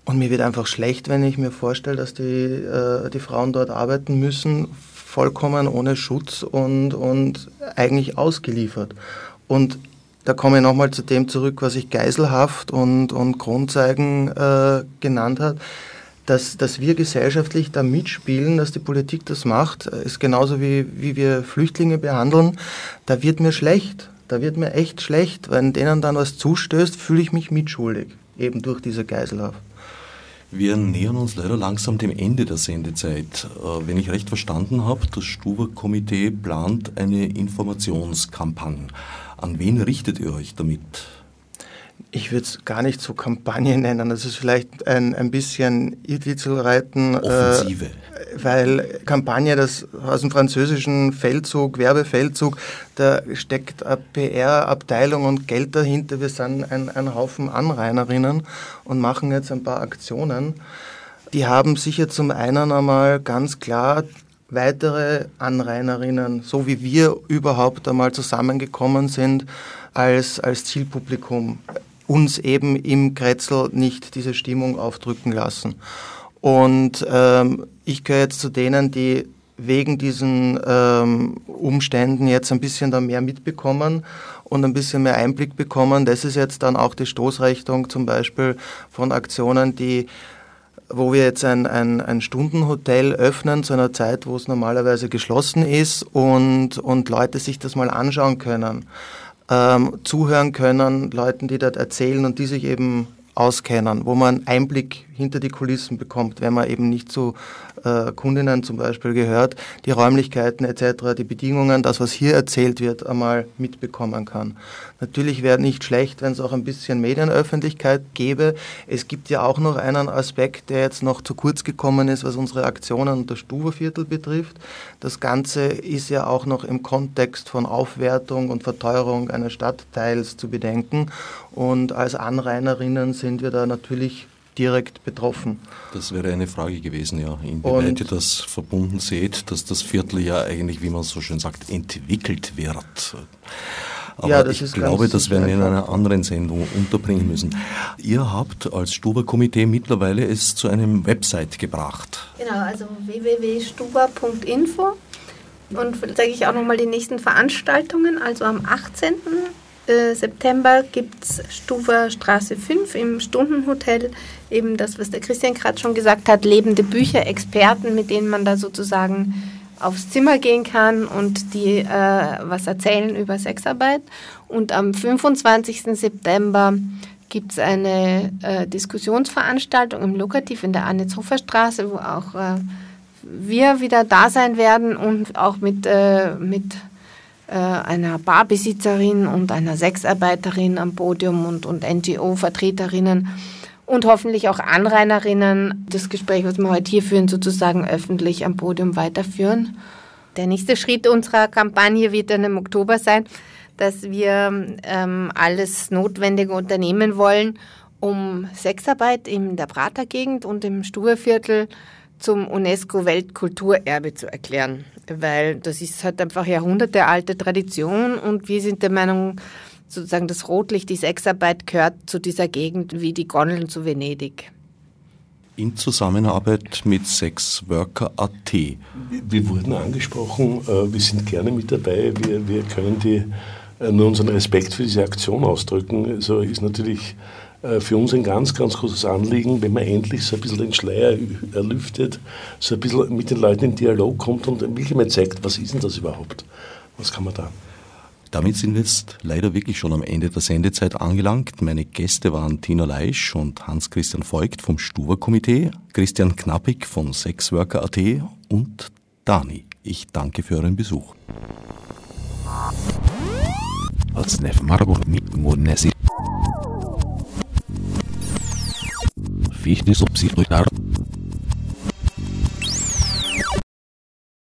Und mir wird einfach schlecht, wenn ich mir vorstelle, dass die, äh, die Frauen dort arbeiten müssen, vollkommen ohne Schutz und, und eigentlich ausgeliefert. Und da komme ich nochmal zu dem zurück, was ich Geiselhaft und, und Grundzeigen äh, genannt habe dass, dass wir gesellschaftlich da mitspielen, dass die Politik das macht, ist genauso wie, wie wir Flüchtlinge behandeln. Da wird mir schlecht. Da wird mir echt schlecht. Wenn denen dann was zustößt, fühle ich mich mitschuldig, eben durch diese Geiselhaft. Wir nähern uns leider langsam dem Ende der Sendezeit. Äh, wenn ich recht verstanden habe, das Stuber-Komitee plant eine Informationskampagne. An wen richtet ihr euch damit? Ich würde es gar nicht so Kampagne nennen. Das ist vielleicht ein, ein bisschen Irrwitzelreiten. Offensive. Äh, weil Kampagne, das aus dem französischen Feldzug, Werbefeldzug, da steckt eine PR-Abteilung und Geld dahinter. Wir sind ein, ein Haufen Anrainerinnen und machen jetzt ein paar Aktionen. Die haben sicher zum einen einmal ganz klar weitere Anrainerinnen, so wie wir überhaupt einmal zusammengekommen sind, als, als Zielpublikum uns eben im Kretzel nicht diese Stimmung aufdrücken lassen. Und ähm, ich gehöre jetzt zu denen, die wegen diesen ähm, Umständen jetzt ein bisschen da mehr mitbekommen und ein bisschen mehr Einblick bekommen. Das ist jetzt dann auch die Stoßrichtung zum Beispiel von Aktionen, die wo wir jetzt ein, ein, ein Stundenhotel öffnen zu einer Zeit, wo es normalerweise geschlossen ist und, und Leute sich das mal anschauen können ähm, zuhören können, Leuten, die dort erzählen und die sich eben auskennen, wo man Einblick hinter die Kulissen bekommt, wenn man eben nicht zu äh, Kundinnen zum Beispiel gehört, die Räumlichkeiten etc., die Bedingungen, das, was hier erzählt wird, einmal mitbekommen kann. Natürlich wäre nicht schlecht, wenn es auch ein bisschen Medienöffentlichkeit gäbe. Es gibt ja auch noch einen Aspekt, der jetzt noch zu kurz gekommen ist, was unsere Aktionen und das Stuberviertel betrifft. Das Ganze ist ja auch noch im Kontext von Aufwertung und Verteuerung eines Stadtteils zu bedenken. Und als Anrainerinnen sind wir da natürlich direkt betroffen. Das wäre eine Frage gewesen, ja, inwieweit und ihr das verbunden seht, dass das Viertel ja eigentlich, wie man so schön sagt, entwickelt wird. Aber ja, ich glaube, das werden wir in einer anderen Sendung unterbringen müssen. Ihr habt als Stuber-Komitee mittlerweile es zu einem Website gebracht. Genau, also www.stuber.info. Und vielleicht sage ich auch nochmal die nächsten Veranstaltungen. Also am 18. äh, September gibt es Stufer Straße 5 im Stundenhotel. Eben das, was der Christian gerade schon gesagt hat, lebende Bücher, Experten, mit denen man da sozusagen aufs Zimmer gehen kann und die äh, was erzählen über Sexarbeit. Und am 25. September gibt es eine äh, Diskussionsveranstaltung im Lokativ in der Annitz-Hofer Straße, wo auch äh, wir wieder da sein werden und auch mit, äh, mit äh, einer Barbesitzerin und einer Sexarbeiterin am Podium und, und NGO-Vertreterinnen und hoffentlich auch Anrainerinnen das Gespräch, was wir heute hier führen, sozusagen öffentlich am Podium weiterführen. Der nächste Schritt unserer Kampagne wird dann im Oktober sein, dass wir ähm, alles Notwendige unternehmen wollen, um Sexarbeit in der Pratergegend und im Stuhlviertel zum UNESCO-Weltkulturerbe zu erklären, weil das ist halt einfach jahrhundertealte Tradition und wir sind der Meinung, sozusagen das Rotlicht, die Sexarbeit gehört zu dieser Gegend wie die Gondeln zu Venedig. In Zusammenarbeit mit Sexworker.at. Wir wurden angesprochen, äh, wir sind gerne mit dabei, wir, wir können die, äh, nur unseren Respekt für diese Aktion ausdrücken. So also ist natürlich äh, für uns ein ganz, ganz großes Anliegen, wenn man endlich so ein bisschen den Schleier erlüftet, so ein bisschen mit den Leuten in Dialog kommt und wirklich mal zeigt, was ist denn das überhaupt? Was kann man da? Damit sind wir jetzt leider wirklich schon am Ende der Sendezeit angelangt. Meine Gäste waren Tina Leisch und Hans-Christian Voigt vom Stuber-Komitee, Christian Knappig von Sexworker.at und Dani. Ich danke für euren Besuch. Marburg mit Fichte subsidiar